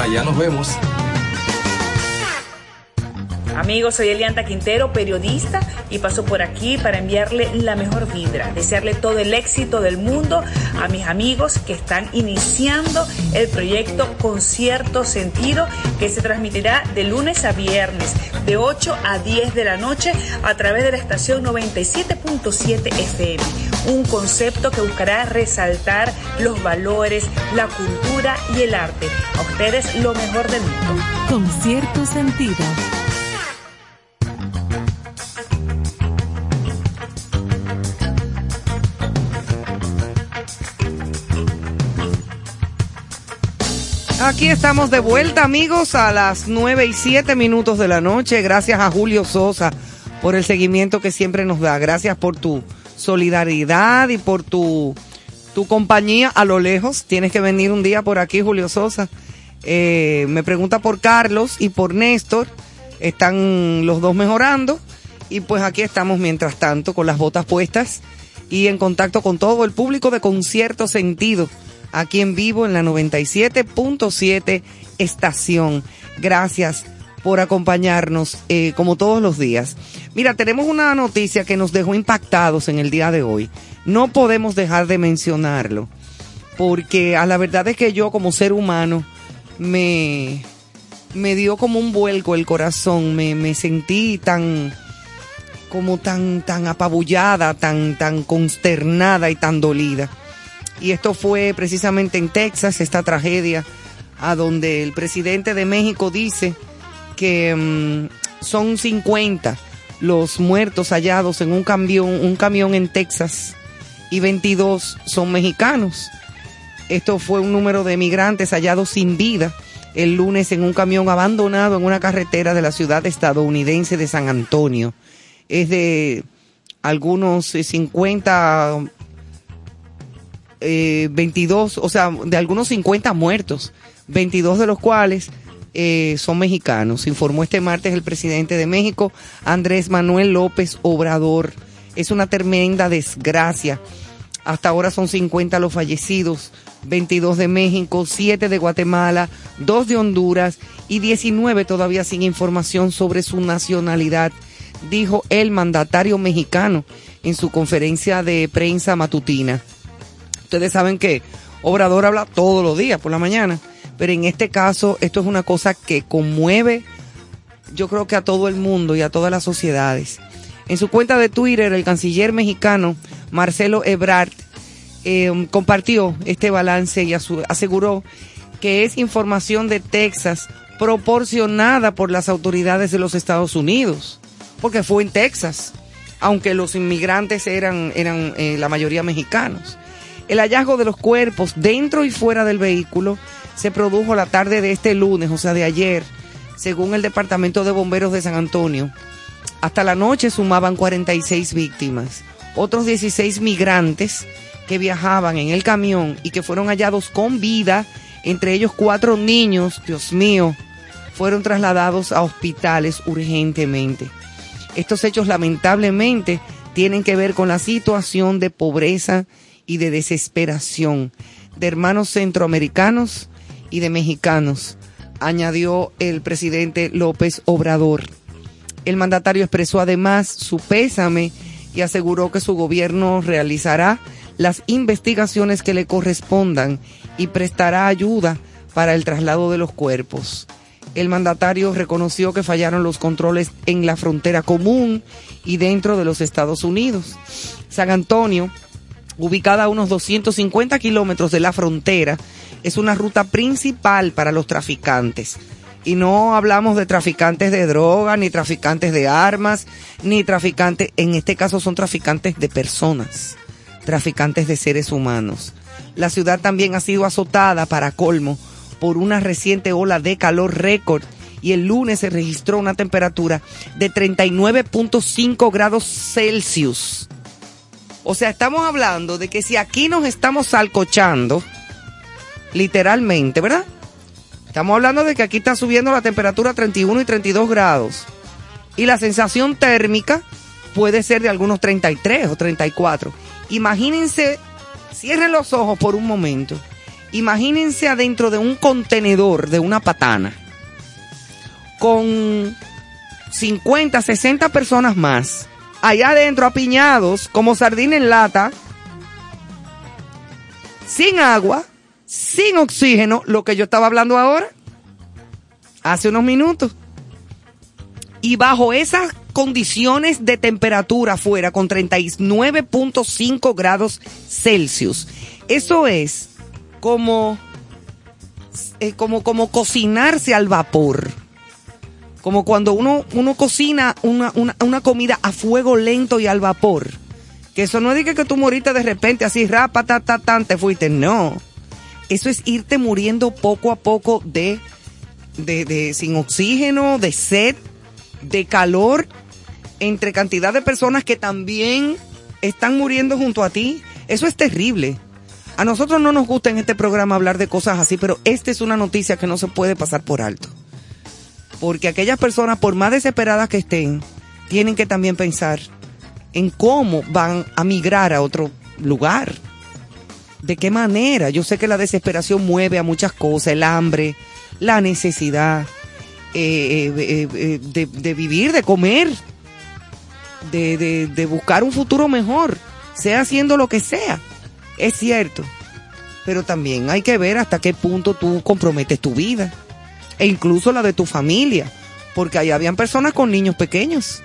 Allá nos vemos. Amigos, soy Elianta Quintero, periodista, y paso por aquí para enviarle la mejor vibra, desearle todo el éxito del mundo a mis amigos que están iniciando el proyecto Concierto Sentido, que se transmitirá de lunes a viernes, de 8 a 10 de la noche, a través de la estación 97.7 FM. Un concepto que buscará resaltar los valores, la cultura y el arte. A ustedes lo mejor del mundo. Con cierto sentido. Aquí estamos de vuelta, amigos, a las 9 y 7 minutos de la noche. Gracias a Julio Sosa por el seguimiento que siempre nos da. Gracias por tu solidaridad y por tu, tu compañía a lo lejos. Tienes que venir un día por aquí, Julio Sosa. Eh, me pregunta por Carlos y por Néstor. Están los dos mejorando. Y pues aquí estamos mientras tanto con las botas puestas y en contacto con todo el público de Concierto Sentido aquí en vivo en la 97.7 estación. Gracias por acompañarnos eh, como todos los días. Mira, tenemos una noticia que nos dejó impactados en el día de hoy. No podemos dejar de mencionarlo, porque a la verdad es que yo como ser humano me, me dio como un vuelco el corazón, me, me sentí tan como tan tan apabullada, tan tan consternada y tan dolida y esto fue precisamente en Texas, esta tragedia, a donde el presidente de México dice que mm, son 50 los muertos hallados en un camión, un camión en Texas y 22 son mexicanos. Esto fue un número de migrantes hallados sin vida el lunes en un camión abandonado en una carretera de la ciudad estadounidense de San Antonio. Es de algunos eh, 50 eh, 22, o sea, de algunos 50 muertos, 22 de los cuales eh, son mexicanos. Informó este martes el presidente de México, Andrés Manuel López Obrador. Es una tremenda desgracia. Hasta ahora son 50 los fallecidos, 22 de México, 7 de Guatemala, 2 de Honduras y 19 todavía sin información sobre su nacionalidad, dijo el mandatario mexicano en su conferencia de prensa matutina. Ustedes saben que Obrador habla todos los días por la mañana, pero en este caso esto es una cosa que conmueve yo creo que a todo el mundo y a todas las sociedades. En su cuenta de Twitter, el canciller mexicano Marcelo Ebrard eh, compartió este balance y aseguró que es información de Texas proporcionada por las autoridades de los Estados Unidos, porque fue en Texas, aunque los inmigrantes eran, eran eh, la mayoría mexicanos. El hallazgo de los cuerpos dentro y fuera del vehículo se produjo la tarde de este lunes, o sea, de ayer, según el Departamento de Bomberos de San Antonio. Hasta la noche sumaban 46 víctimas. Otros 16 migrantes que viajaban en el camión y que fueron hallados con vida, entre ellos cuatro niños, Dios mío, fueron trasladados a hospitales urgentemente. Estos hechos lamentablemente tienen que ver con la situación de pobreza y de desesperación de hermanos centroamericanos y de mexicanos, añadió el presidente López Obrador. El mandatario expresó además su pésame y aseguró que su gobierno realizará las investigaciones que le correspondan y prestará ayuda para el traslado de los cuerpos. El mandatario reconoció que fallaron los controles en la frontera común y dentro de los Estados Unidos. San Antonio, ubicada a unos 250 kilómetros de la frontera, es una ruta principal para los traficantes. Y no hablamos de traficantes de droga, ni traficantes de armas, ni traficantes, en este caso son traficantes de personas, traficantes de seres humanos. La ciudad también ha sido azotada para colmo por una reciente ola de calor récord y el lunes se registró una temperatura de 39.5 grados Celsius. O sea, estamos hablando de que si aquí nos estamos salcochando, literalmente, ¿verdad? Estamos hablando de que aquí está subiendo la temperatura a 31 y 32 grados. Y la sensación térmica puede ser de algunos 33 o 34. Imagínense, cierren los ojos por un momento. Imagínense adentro de un contenedor de una patana con 50, 60 personas más. Allá adentro apiñados como sardina en lata, sin agua, sin oxígeno, lo que yo estaba hablando ahora, hace unos minutos. Y bajo esas condiciones de temperatura afuera, con 39.5 grados Celsius, eso es como, eh, como, como cocinarse al vapor. Como cuando uno, uno cocina una, una, una comida a fuego lento y al vapor. Que eso no es que, que tú moriste de repente así, rapa, ta, ta, tan, te fuiste. No. Eso es irte muriendo poco a poco de, de, de sin oxígeno, de sed, de calor, entre cantidad de personas que también están muriendo junto a ti. Eso es terrible. A nosotros no nos gusta en este programa hablar de cosas así, pero esta es una noticia que no se puede pasar por alto. Porque aquellas personas, por más desesperadas que estén, tienen que también pensar en cómo van a migrar a otro lugar. ¿De qué manera? Yo sé que la desesperación mueve a muchas cosas, el hambre, la necesidad eh, eh, eh, de, vivir, de comer, de, de buscar un futuro mejor, sea haciendo lo que sea. Es cierto. Pero también hay que ver hasta qué punto tú comprometes tu vida. E incluso la de tu familia. Porque ahí habían personas con niños pequeños.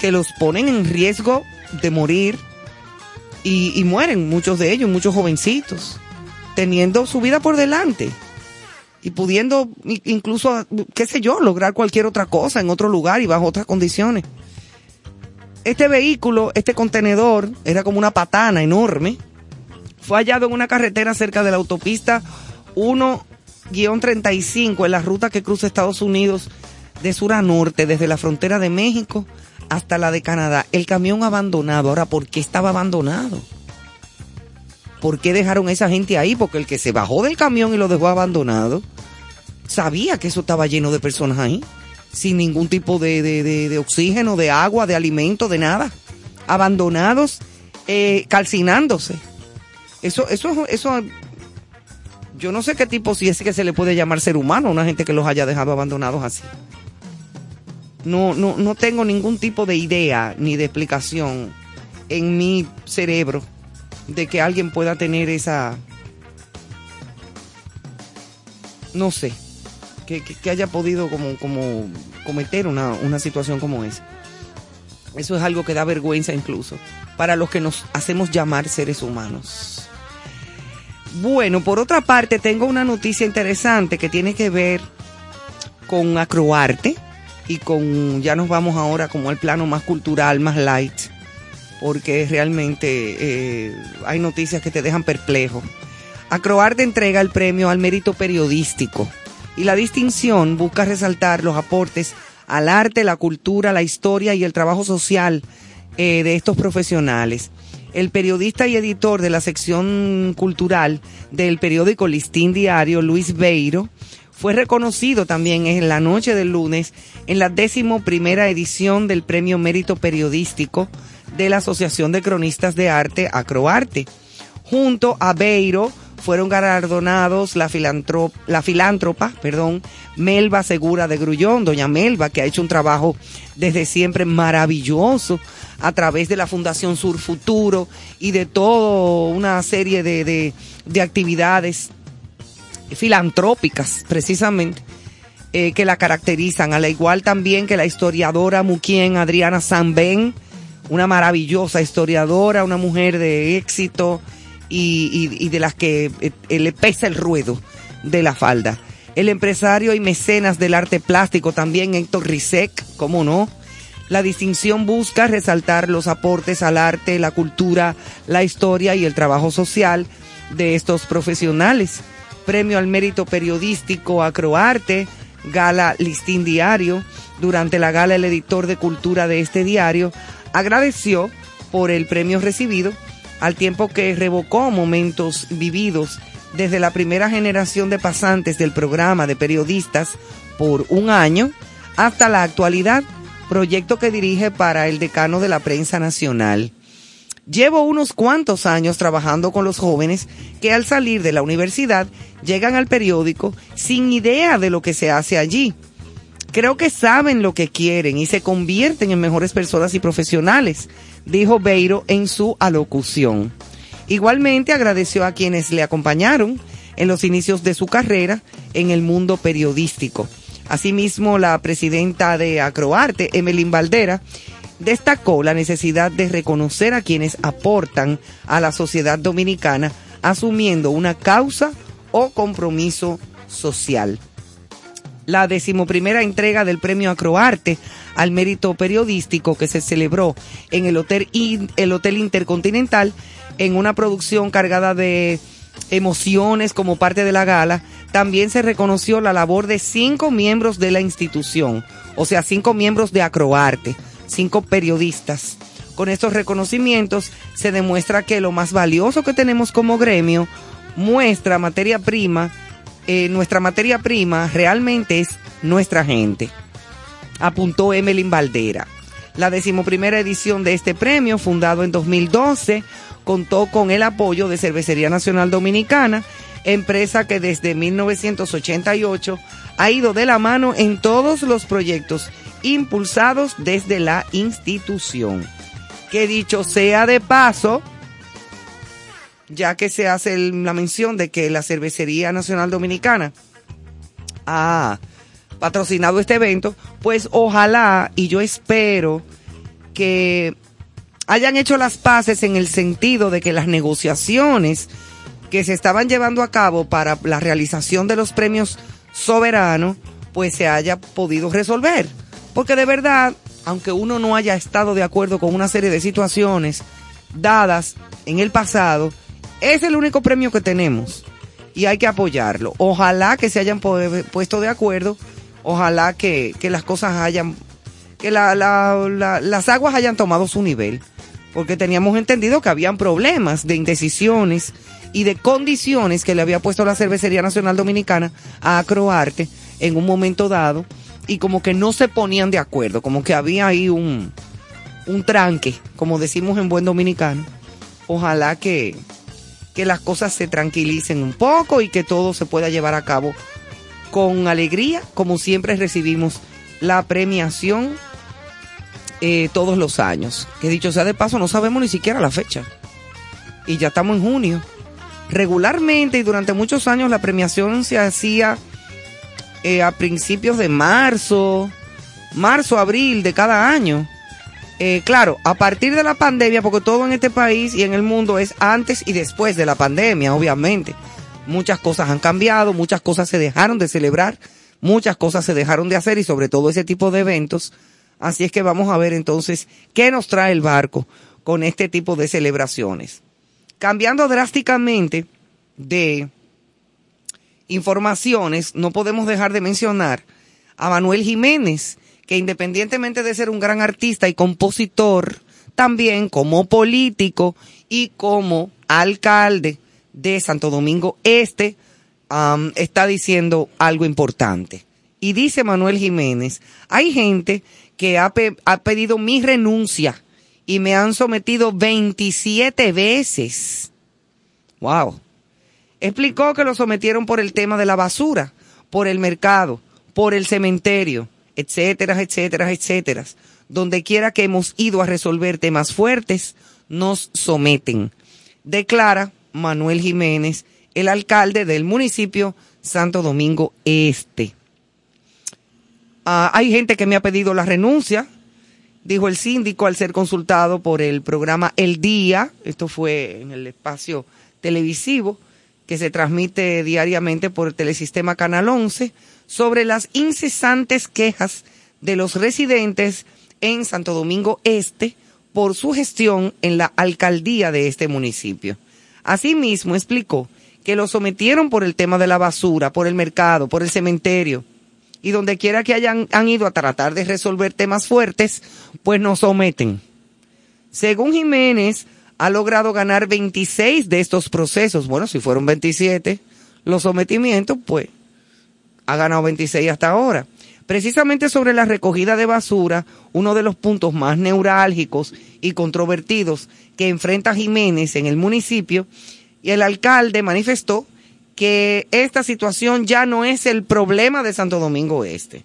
Que los ponen en riesgo de morir. Y, y mueren muchos de ellos, muchos jovencitos. Teniendo su vida por delante. Y pudiendo incluso, qué sé yo, lograr cualquier otra cosa en otro lugar y bajo otras condiciones este vehículo, este contenedor, era como una patana enorme. Fue hallado en una carretera cerca de la autopista 1-35 en la ruta que cruza Estados Unidos de sur a norte, desde la frontera de México hasta la de Canadá. El camión abandonado. Ahora, ¿por qué estaba abandonado? ¿Por qué dejaron a esa gente ahí? Porque el que se bajó del camión y lo dejó abandonado sabía que eso estaba lleno de personas ahí sin ningún tipo de, de, de- de oxígeno, de agua, de alimento, de nada. Abandonados, eh, calcinándose. Eso, eso, eso, yo no sé qué tipo, si es que se le puede llamar ser humano, una gente que los haya dejado abandonados así. No, no, no tengo ningún tipo de idea ni de explicación en mi cerebro de que alguien pueda tener esa, no sé, que, que- que haya podido como, como cometer una, una situación como esa. Eso es algo que da vergüenza incluso para los que nos hacemos llamar seres humanos. Bueno, por otra parte, tengo una noticia interesante que tiene que ver con acroarte y con, ya nos vamos ahora como al plano más cultural, más light, porque realmente eh, hay noticias que te dejan perplejo. Acroarte entrega el premio al mérito periodístico y la distinción busca resaltar los aportes al arte, la cultura, la historia y el trabajo social eh, de estos profesionales. El periodista y editor de la sección cultural del periódico Listín Diario, Luis Beiro, fue reconocido también en la noche del lunes en la décimo primera edición del Premio Mérito Periodístico de la Asociación de Cronistas de Arte, Acroarte. Junto a Beiro fueron galardonados la, la filántropa, perdón, Melba Segura de Grullón, doña Melba, que ha hecho un trabajo desde siempre maravilloso a través de la Fundación Sur Futuro y de toda una serie de, de- de actividades filantrópicas, precisamente, eh, que la caracterizan, a la igual también que la historiadora Muquien Adriana Sanben, una maravillosa historiadora, una mujer de éxito y, y- de las que eh, le pesa el ruedo de la falda. El empresario y mecenas del arte plástico también, Héctor Rizek, cómo no. La distinción busca resaltar los aportes al arte, la cultura, la historia y el trabajo social de estos profesionales. Premio al mérito periodístico Acroarte, Gala Listín Diario. Durante la gala el editor de cultura de este diario agradeció por el premio recibido al tiempo que revocó momentos vividos desde la primera generación de pasantes del programa de periodistas por un año hasta la actualidad, proyecto que dirige para el decano de la prensa nacional. Llevo unos cuantos años trabajando con los jóvenes que al salir de la universidad llegan al periódico sin idea de lo que se hace allí. Creo que saben lo que quieren y se convierten en mejores personas y profesionales, dijo Beiro en su alocución. Igualmente agradeció a quienes le acompañaron en los inicios de su carrera en el mundo periodístico. Asimismo, la presidenta de Acroarte, Emelín Valdera, destacó la necesidad de reconocer a quienes aportan a la sociedad dominicana asumiendo una causa o compromiso social. La decimoprimera entrega del premio Acroarte al mérito periodístico que se celebró en el Hotel Intercontinental en una producción cargada de emociones como parte de la gala, también se reconoció la labor de cinco miembros de la institución, o sea, cinco miembros de Acroarte, cinco periodistas. Con estos reconocimientos se demuestra que lo más valioso que tenemos como gremio muestra materia prima, eh, nuestra materia prima realmente es nuestra gente, apuntó Emelín Valdera. La decimoprimera edición de este premio, fundado en 2012, contó con el apoyo de Cervecería Nacional Dominicana, empresa que desde 1988 ha ido de la mano en todos los proyectos impulsados desde la institución. Que dicho sea de paso, ya que se hace la mención de que la Cervecería Nacional Dominicana ha patrocinado este evento, pues ojalá y yo espero que hayan hecho las paces en el sentido de que las negociaciones que se estaban llevando a cabo para la realización de los premios soberanos, pues se haya podido resolver. Porque de verdad, aunque uno no haya estado de acuerdo con una serie de situaciones dadas en el pasado, es el único premio que tenemos y hay que apoyarlo. Ojalá que se hayan puesto de acuerdo, ojalá que, las cosas hayan, que la- la- la- las aguas hayan tomado su nivel, porque teníamos entendido que habían problemas de indecisiones y de condiciones que le había puesto la Cervecería Nacional Dominicana a Acroarte en un momento dado y como que no se ponían de acuerdo, como que había ahí un, un tranque, como decimos en buen dominicano. Ojalá que, que las cosas se tranquilicen un poco y que todo se pueda llevar a cabo con alegría, como siempre recibimos la premiación eh, todos los años. Que dicho sea de paso, no sabemos ni siquiera la fecha. Y ya estamos en junio. Regularmente y durante muchos años la premiación se hacía eh, a principios de marzo, marzo, abril de cada año. eh, claro, a partir de la pandemia, porque todo en este país y en el mundo es antes y después de la pandemia, obviamente. Muchas cosas han cambiado, muchas cosas se dejaron de celebrar, muchas cosas se dejaron de hacer y sobre todo ese tipo de eventos. Así es que vamos a ver entonces qué nos trae el barco con este tipo de celebraciones. Cambiando drásticamente de informaciones, no podemos dejar de mencionar a Manuel Jiménez, que independientemente de ser un gran artista y compositor, también como político y como alcalde de Santo Domingo Este, está diciendo algo importante. Y dice Manuel Jiménez, hay gente que ha, ha pedido mi renuncia y me han sometido 27 veces. Wow. Explicó que lo sometieron por el tema de la basura, por el mercado, por el cementerio, etcétera, etcétera, etcétera. Donde quiera que hemos ido a resolver temas fuertes, nos someten. Declara Manuel Jiménez, el alcalde del municipio Santo Domingo Este. Ah, hay gente que me ha pedido la renuncia, dijo el síndico al ser consultado por el programa El Día, esto fue en el espacio televisivo que se transmite diariamente por el telesistema Canal 11, sobre las incesantes quejas de los residentes en Santo Domingo Este por su gestión en la alcaldía de este municipio. Asimismo, explicó que lo sometieron por el tema de la basura, por el mercado, por el cementerio, y donde quiera que hayan han ido a tratar de resolver temas fuertes, pues nos someten. Según Jiménez, ha logrado ganar 26 de estos procesos. Bueno, si fueron 27 los sometimientos, pues ha ganado 26 hasta ahora. Precisamente sobre la recogida de basura, uno de los puntos más neurálgicos y controvertidos que enfrenta Jiménez en el municipio, y el alcalde manifestó que esta situación ya no es el problema de Santo Domingo Este.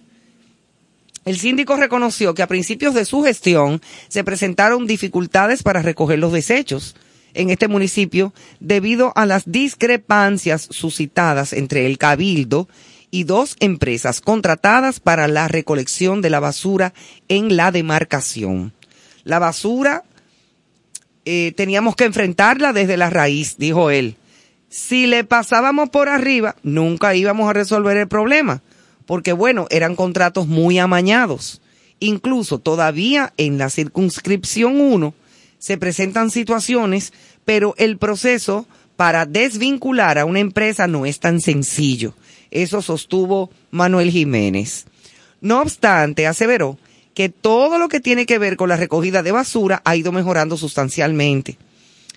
El síndico reconoció que a principios de su gestión se presentaron dificultades para recoger los desechos en este municipio debido a las discrepancias suscitadas entre el cabildo y dos empresas contratadas para la recolección de la basura en la demarcación. La basura eh, teníamos que enfrentarla desde la raíz, dijo él. Si le pasábamos por arriba, nunca íbamos a resolver el problema, porque bueno, eran contratos muy amañados. Incluso todavía en la circunscripción 1 se presentan situaciones, pero el proceso para desvincular a una empresa no es tan sencillo. Eso sostuvo Manuel Jiménez. No obstante, aseveró que todo lo que tiene que ver con la recogida de basura ha ido mejorando sustancialmente.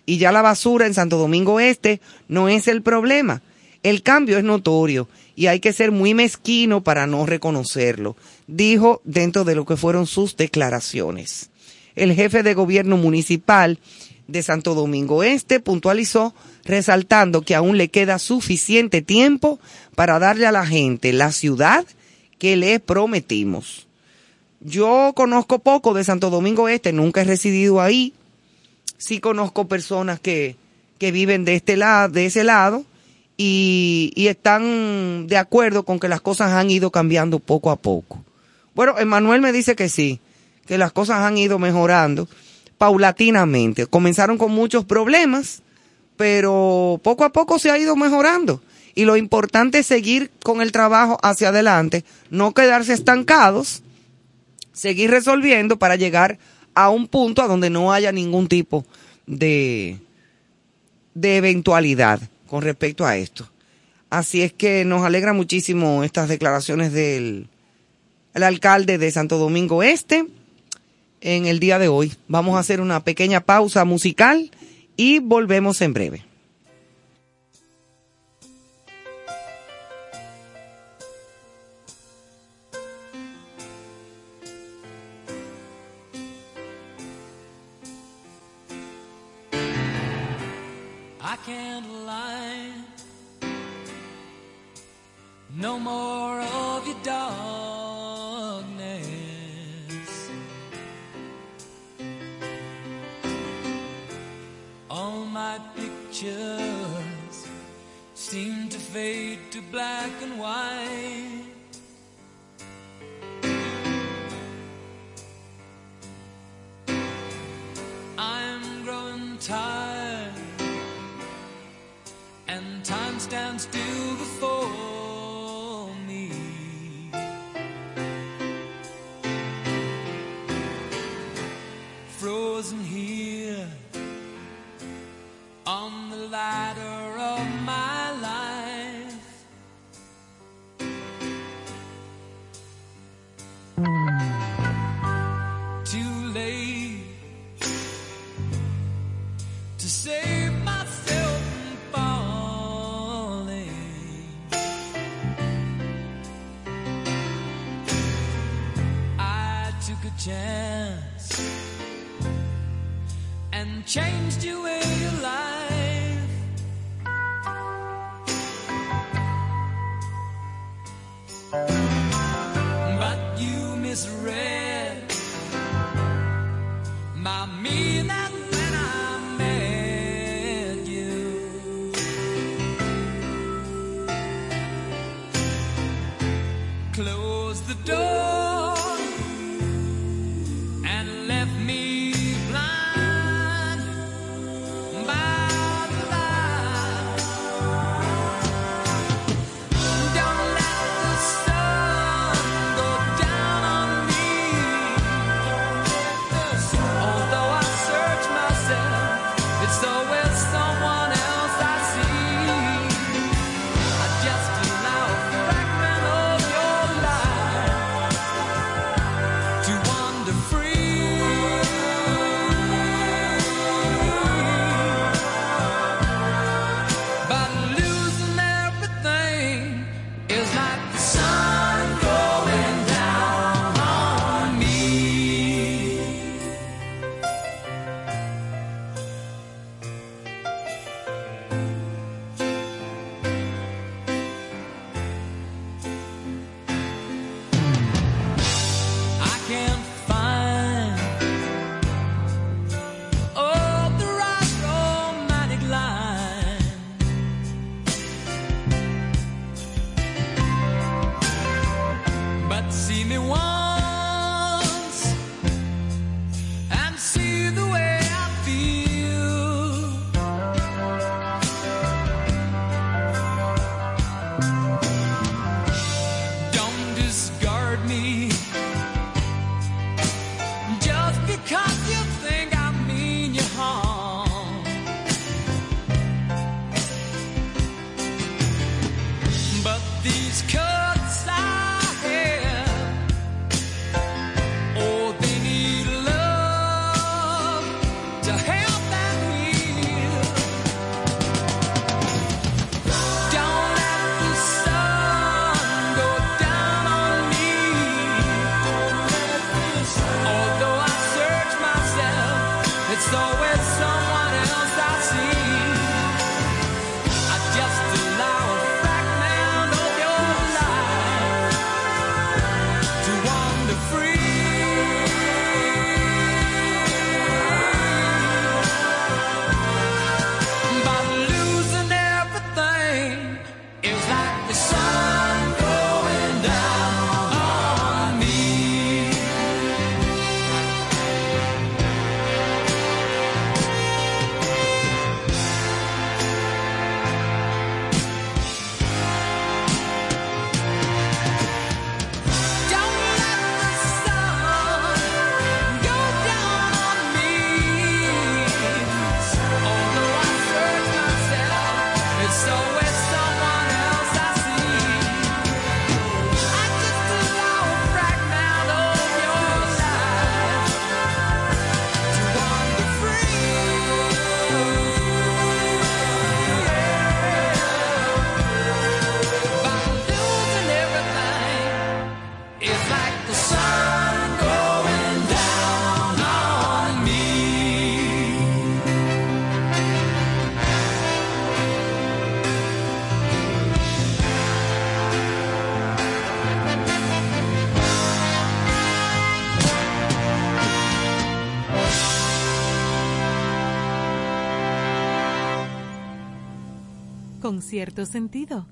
Y ya la basura en Santo Domingo Este no es el problema. El cambio es notorio y hay que ser muy mezquino para no reconocerlo, dijo dentro de lo que fueron sus declaraciones. El jefe de gobierno municipal de Santo Domingo Este puntualizó resaltando que aún le queda suficiente tiempo para darle a la gente la ciudad que le prometimos. Yo conozco poco de Santo Domingo Este, nunca he residido ahí. Sí conozco personas que, que viven de este lado, de ese lado, y, y están de acuerdo con que las cosas han ido cambiando poco a poco. Bueno, Emanuel me dice que sí, que las cosas han ido mejorando paulatinamente. Comenzaron con muchos problemas, pero poco a poco se ha ido mejorando. Y lo importante es seguir con el trabajo hacia adelante, no quedarse estancados, seguir resolviendo para llegar a un punto a donde no haya ningún tipo de, de eventualidad con respecto a esto. Así es que nos alegra muchísimo estas declaraciones del el alcalde de Santo Domingo Este en el día de hoy. Vamos a hacer una pequeña pausa musical y volvemos en breve. candlelight. No more of your darkness. All my pictures seem to fade to black and white. I'm growing tired time stands still before me. Frozen here on the ladder of chance and changed your way of life. But you misread my meaning. con cierto sentido.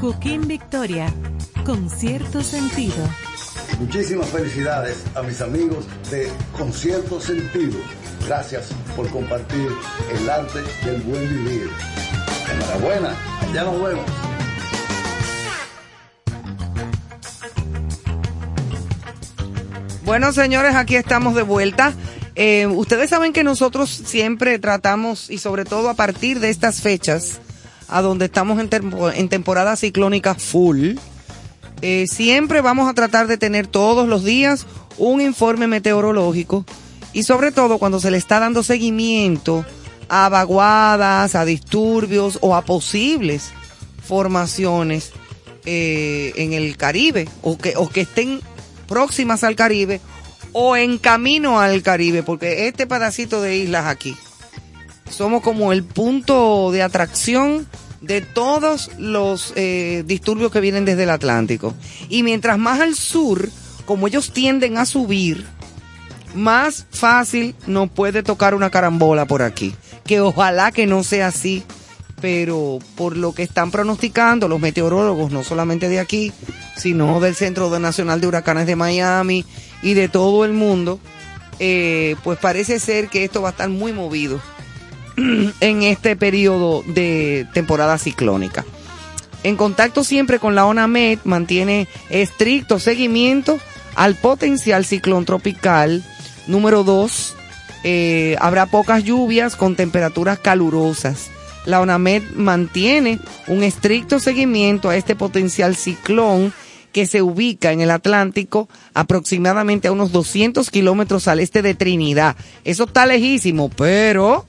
Cooking Victoria, con cierto sentido. Muchísimas felicidades a mis amigos de Concierto Sentido. Gracias por compartir el arte del buen vivir. Enhorabuena, ya nos vemos. Bueno, señores, aquí estamos de vuelta. Eh, ustedes saben que nosotros siempre tratamos, y sobre todo a partir de estas fechas, a donde estamos en, tempo- en temporada ciclónica full, eh, siempre vamos a tratar de tener todos los días un informe meteorológico y sobre todo cuando se le está dando seguimiento a vaguadas, a disturbios o a posibles formaciones eh, en el Caribe o que, o que estén próximas al Caribe o en camino al Caribe, porque este pedacito de islas aquí somos como el punto de atracción de todos los eh, disturbios que vienen desde el Atlántico. Y mientras más al sur, como ellos tienden a subir, más fácil nos puede tocar una carambola por aquí. Que ojalá que no sea así, pero por lo que están pronosticando los meteorólogos, no solamente de aquí, sino del Centro Nacional de Huracanes de Miami y de todo el mundo, eh, pues parece ser que esto va a estar muy movido en este periodo de temporada ciclónica. En contacto siempre con la ONAMED, mantiene estricto seguimiento al potencial ciclón tropical. Número 2, habrá pocas lluvias con temperaturas calurosas. La ONAMED mantiene un estricto seguimiento a este potencial ciclón que se ubica en el Atlántico aproximadamente a unos 200 kilómetros al este de Trinidad. Eso está lejísimo, pero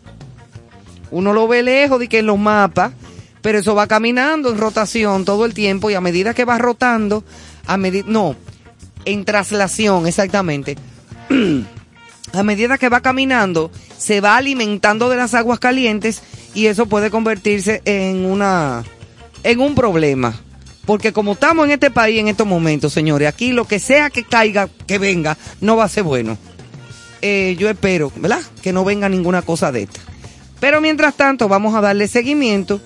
uno lo ve lejos de que en los mapas, pero eso va caminando en rotación todo el tiempo y a medida que va rotando, a medida, no, en traslación, exactamente. a medida que va caminando, se va alimentando de las aguas calientes y eso puede convertirse en una, en un problema. Porque como estamos en este país en estos momentos, señores, aquí lo que sea que caiga, que venga, no va a ser bueno. Eh, yo espero, ¿verdad? Que no venga ninguna cosa de esta. Pero mientras tanto, vamos a darle seguimiento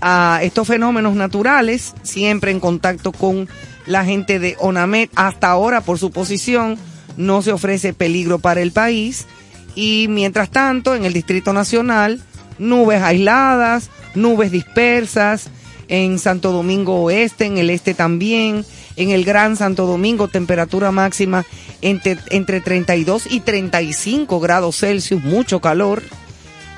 a estos fenómenos naturales, siempre en contacto con la gente de ONAMED. Hasta ahora, por su posición, no se ofrece peligro para el país. Y mientras tanto, en el Distrito Nacional, nubes aisladas, nubes dispersas, en Santo Domingo Oeste, en el este también, en el Gran Santo Domingo, temperatura máxima entre, entre 32 y 35 grados Celsius, mucho calor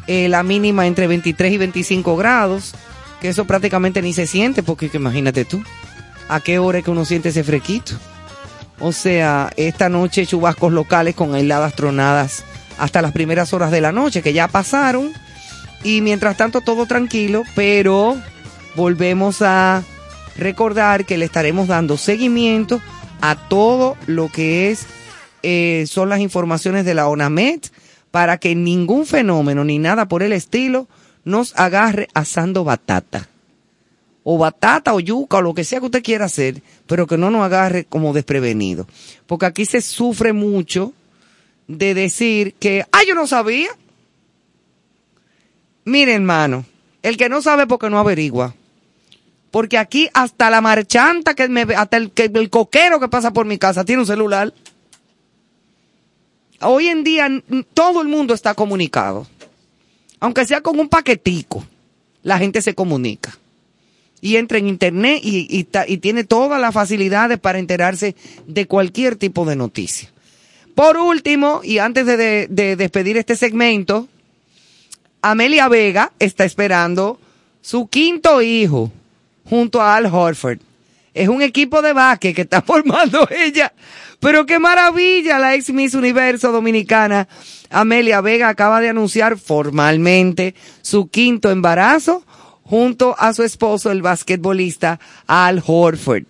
eh, la mínima entre 23 y 25 grados, que eso prácticamente ni se siente, porque que imagínate tú, a qué hora es que uno siente ese frequito. O sea, esta noche chubascos locales con aisladas tronadas hasta las primeras horas de la noche, que ya pasaron, y mientras tanto todo tranquilo, pero volvemos a recordar que le estaremos dando seguimiento a todo lo que es eh, son las informaciones de la ONAMED para que ningún fenómeno ni nada por el estilo nos agarre asando batata. O batata o yuca o lo que sea que usted quiera hacer, pero que no nos agarre como desprevenido. Porque aquí se sufre mucho de decir que, ah, yo no sabía. Mire, hermano, el que no sabe porque no averigua. Porque aquí hasta la marchanta, que me, hasta el, que, el coquero que pasa por mi casa tiene un celular. Hoy en día todo el mundo está comunicado. Aunque sea con un paquetico, la gente se comunica. Y entra en internet y, tiene todas las facilidades para enterarse de cualquier tipo de noticia. Por último, y antes de- de despedir este segmento, Amelia Vega está esperando su quinto hijo junto a Al Horford. Es un equipo de básquet que está formando ella. Pero qué maravilla, la ex Miss Universo Dominicana Amelia Vega acaba de anunciar formalmente su quinto embarazo junto a su esposo, el basquetbolista Al Horford.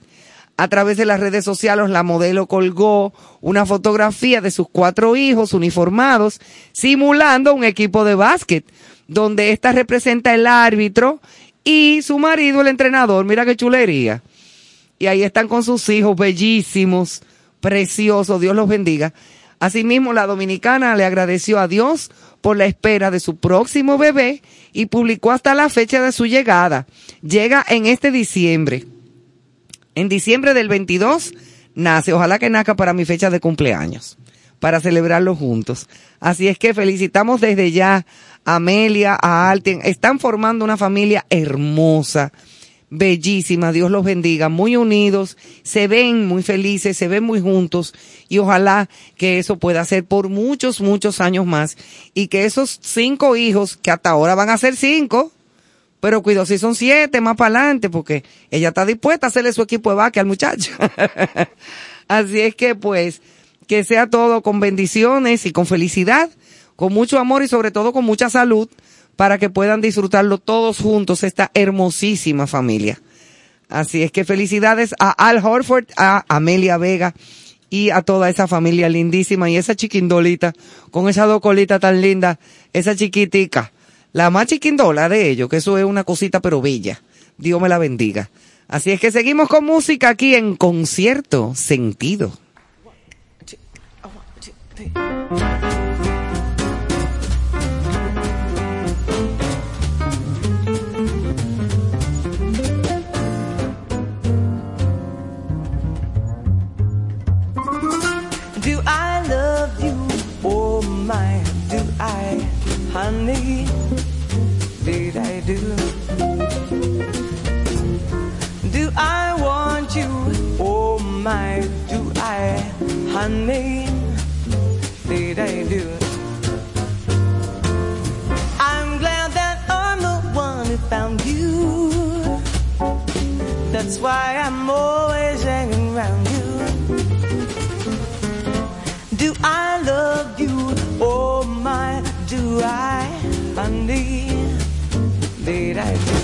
A través de las redes sociales, la modelo colgó una fotografía de sus cuatro hijos uniformados, simulando un equipo de básquet, donde esta representa el árbitro y su marido, el entrenador. Mira qué chulería. Y ahí están con sus hijos bellísimos, preciosos, Dios los bendiga. Asimismo, la dominicana le agradeció a Dios por la espera de su próximo bebé y publicó hasta la fecha de su llegada. Llega en este diciembre. En diciembre del 22 nace. Ojalá que nazca para mi fecha de cumpleaños, para celebrarlo juntos. Así es que felicitamos desde ya a Amelia, a Alten. Están formando una familia hermosa, bellísima. Dios los bendiga, muy unidos, se ven muy felices, se ven muy juntos. Y ojalá que eso pueda ser por muchos, muchos años más. Y que esos cinco hijos, que hasta ahora van a ser cinco, pero cuidado si son siete más para adelante, porque ella está dispuesta a hacerle su equipo de vaque al muchacho. Así es que pues, que sea todo con bendiciones y con felicidad, con mucho amor y sobre todo con mucha salud, para que puedan disfrutarlo todos juntos, esta hermosísima familia. Así es que felicidades a Al Horford, a Amelia Vega y a toda esa familia lindísima y esa chiquindolita con esas dos colitas tan lindas, esa chiquitica, la más chiquindola de ellos, que eso es una cosita pero bella. Dios me la bendiga. Así es que seguimos con música aquí en concierto sentido. Do honey? Did I do? Do I want you? Oh my, do I, honey? Did I do? I'm glad that I'm the one who found you. That's why I'm always hanging around you. Do I love you? Oh my, I, honey? Did I do?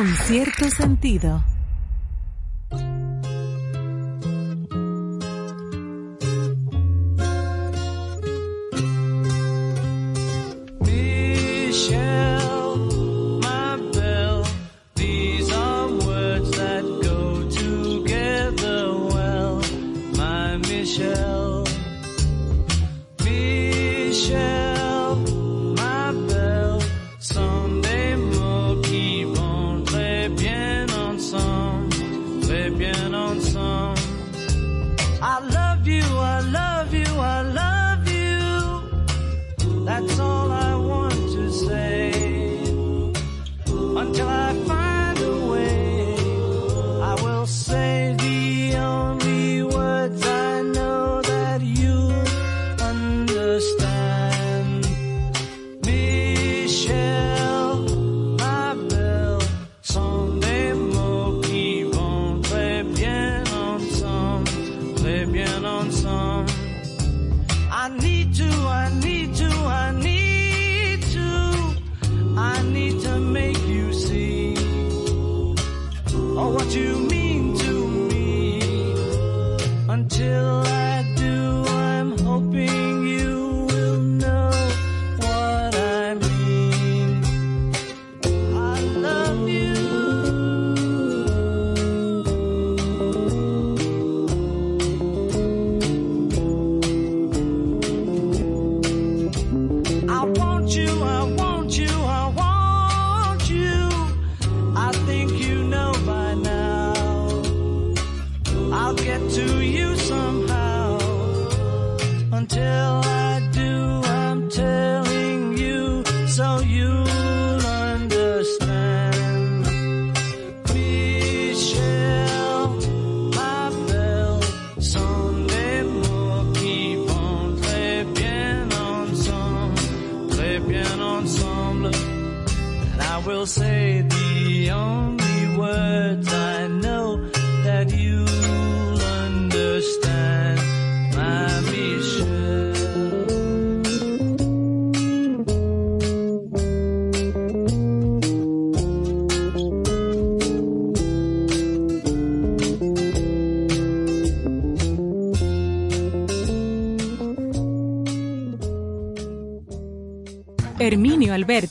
Con cierto sentido.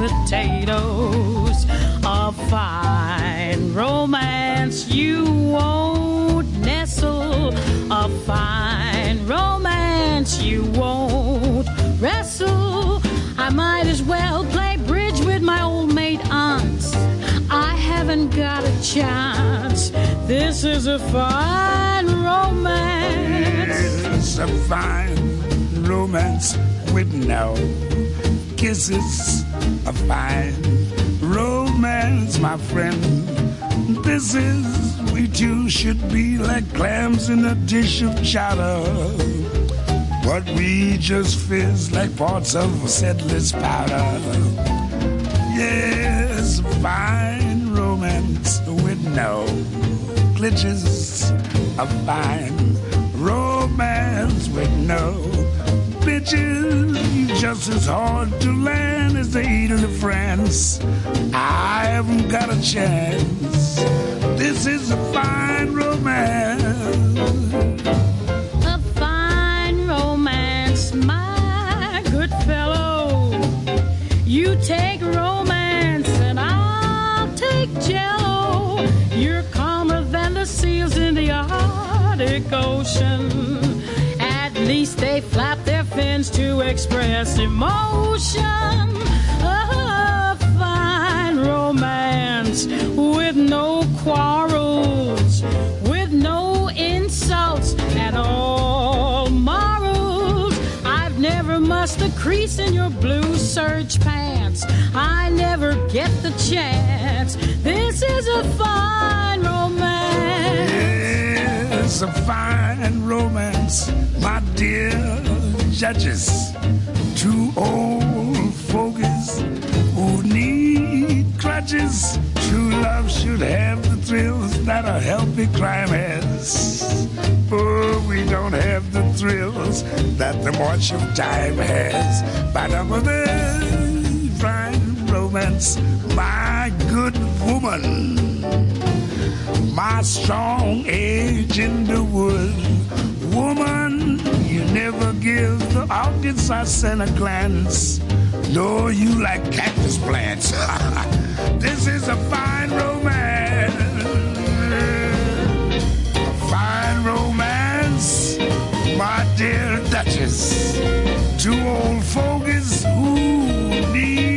Potatoes. A fine romance you won't nestle. A fine romance you won't wrestle. I might as well play bridge with my old maid aunts. I haven't got a chance. This is a fine romance. It's a fine romance with no kisses. Fine romance, my friend. This is, we two should be like clams in a dish of chowder. But we just fizz like parts of a settler's powder. Yes, fine romance with no glitches. A fine romance with no bitches. Just as hard to land as the of France. I haven't got a chance. This is a fine romance. A fine romance, my good fellow. You take romance and I'll take jello. You're calmer than the seals in the Arctic Ocean. Least they flap their fins to express emotion. A fine romance with no quarrels, with no insults at all. Morals, I've never mussed a crease in your blue serge pants. I never get the chance. This is a fine romance. It's a fine romance, my dear judges. Two old fogies who need crutches. True love should have the thrills that a healthy crime has. Oh, we don't have the thrills that the march of time has. But I'm a fine romance, my good woman my strong age in the wood. Woman, you never give the audience a center glance. No, you like cactus plants. this is a fine romance. A fine romance, my dear Duchess. Two old fogies who need.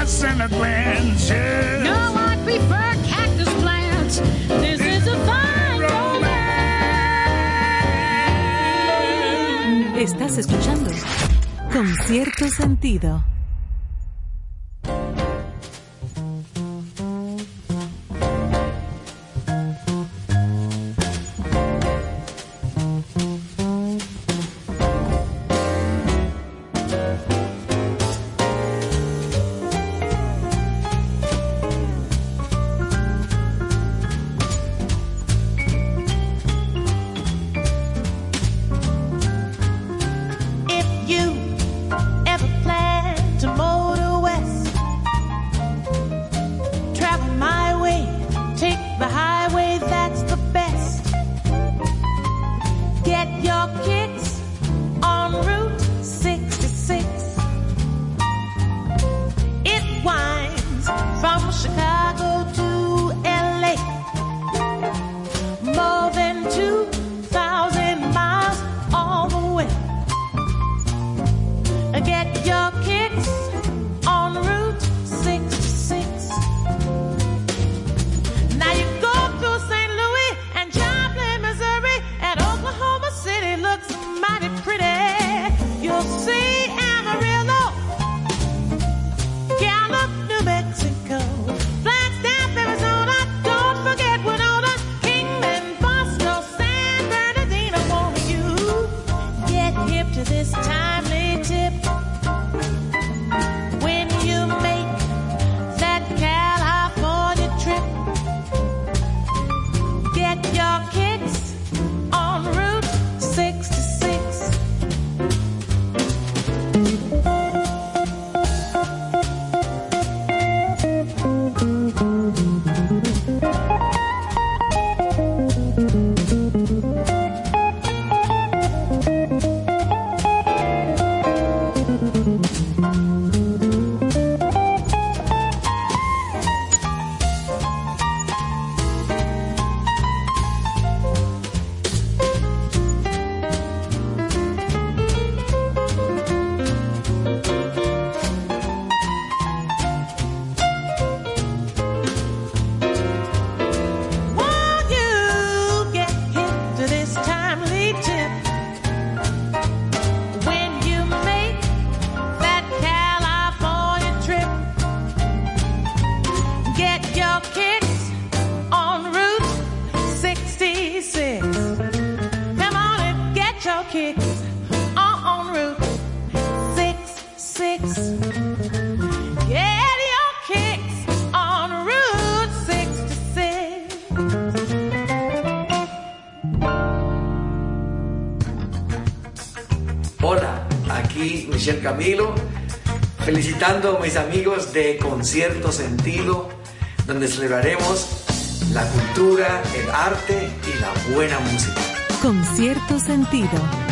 August I send a glance. Yes. No, I prefer cactus plants. This is a fine romance. Estás escuchando con cierto sentido. This timely Camilo, felicitando a mis amigos de Concierto Sentido donde celebraremos la cultura, el arte y la buena música. Con cierto sentido.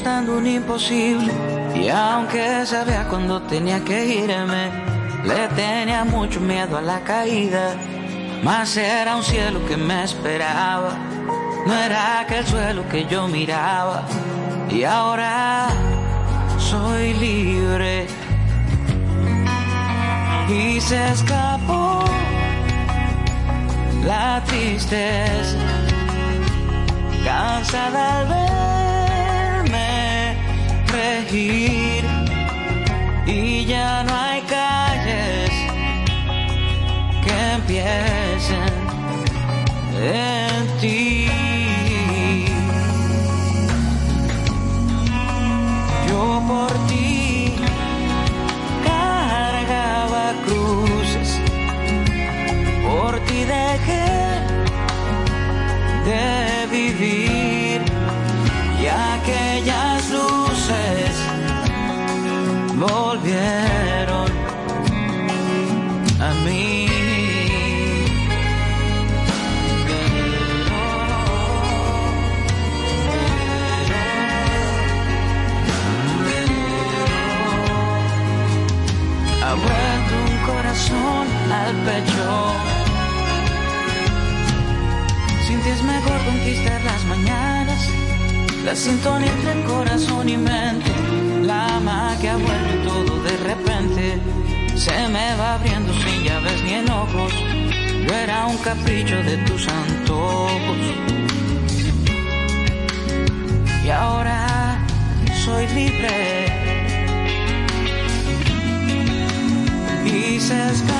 Apostando un imposible. Y aunque sabía cuando tenía que irme, le tenía mucho miedo a la caída. Mas era un cielo que me esperaba, no era aquel suelo que yo miraba. Y ahora soy libre. Y se escapó la tristeza, cansada al verme Y ya no hay calles que empiecen en ti. Yo por ti cargaba cruces, por ti dejé de vivir volvieron a mí. Ha vuelto un corazón al pecho. Sin ti es mejor conquistar las mañanas. La sintonía entre corazón y mente. La magia vuelve y todo de repente. Se me va abriendo sin llaves ni enojos. Yo era un capricho de tus antojos. Y ahora soy libre. Y se escapó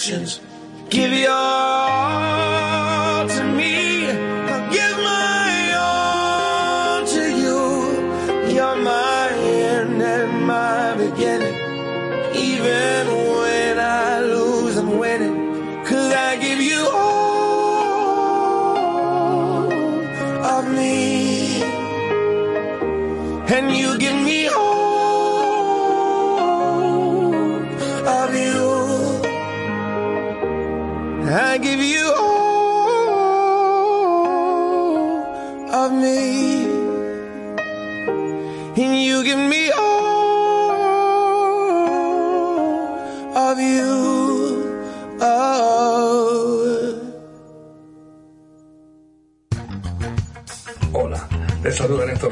actions. Give your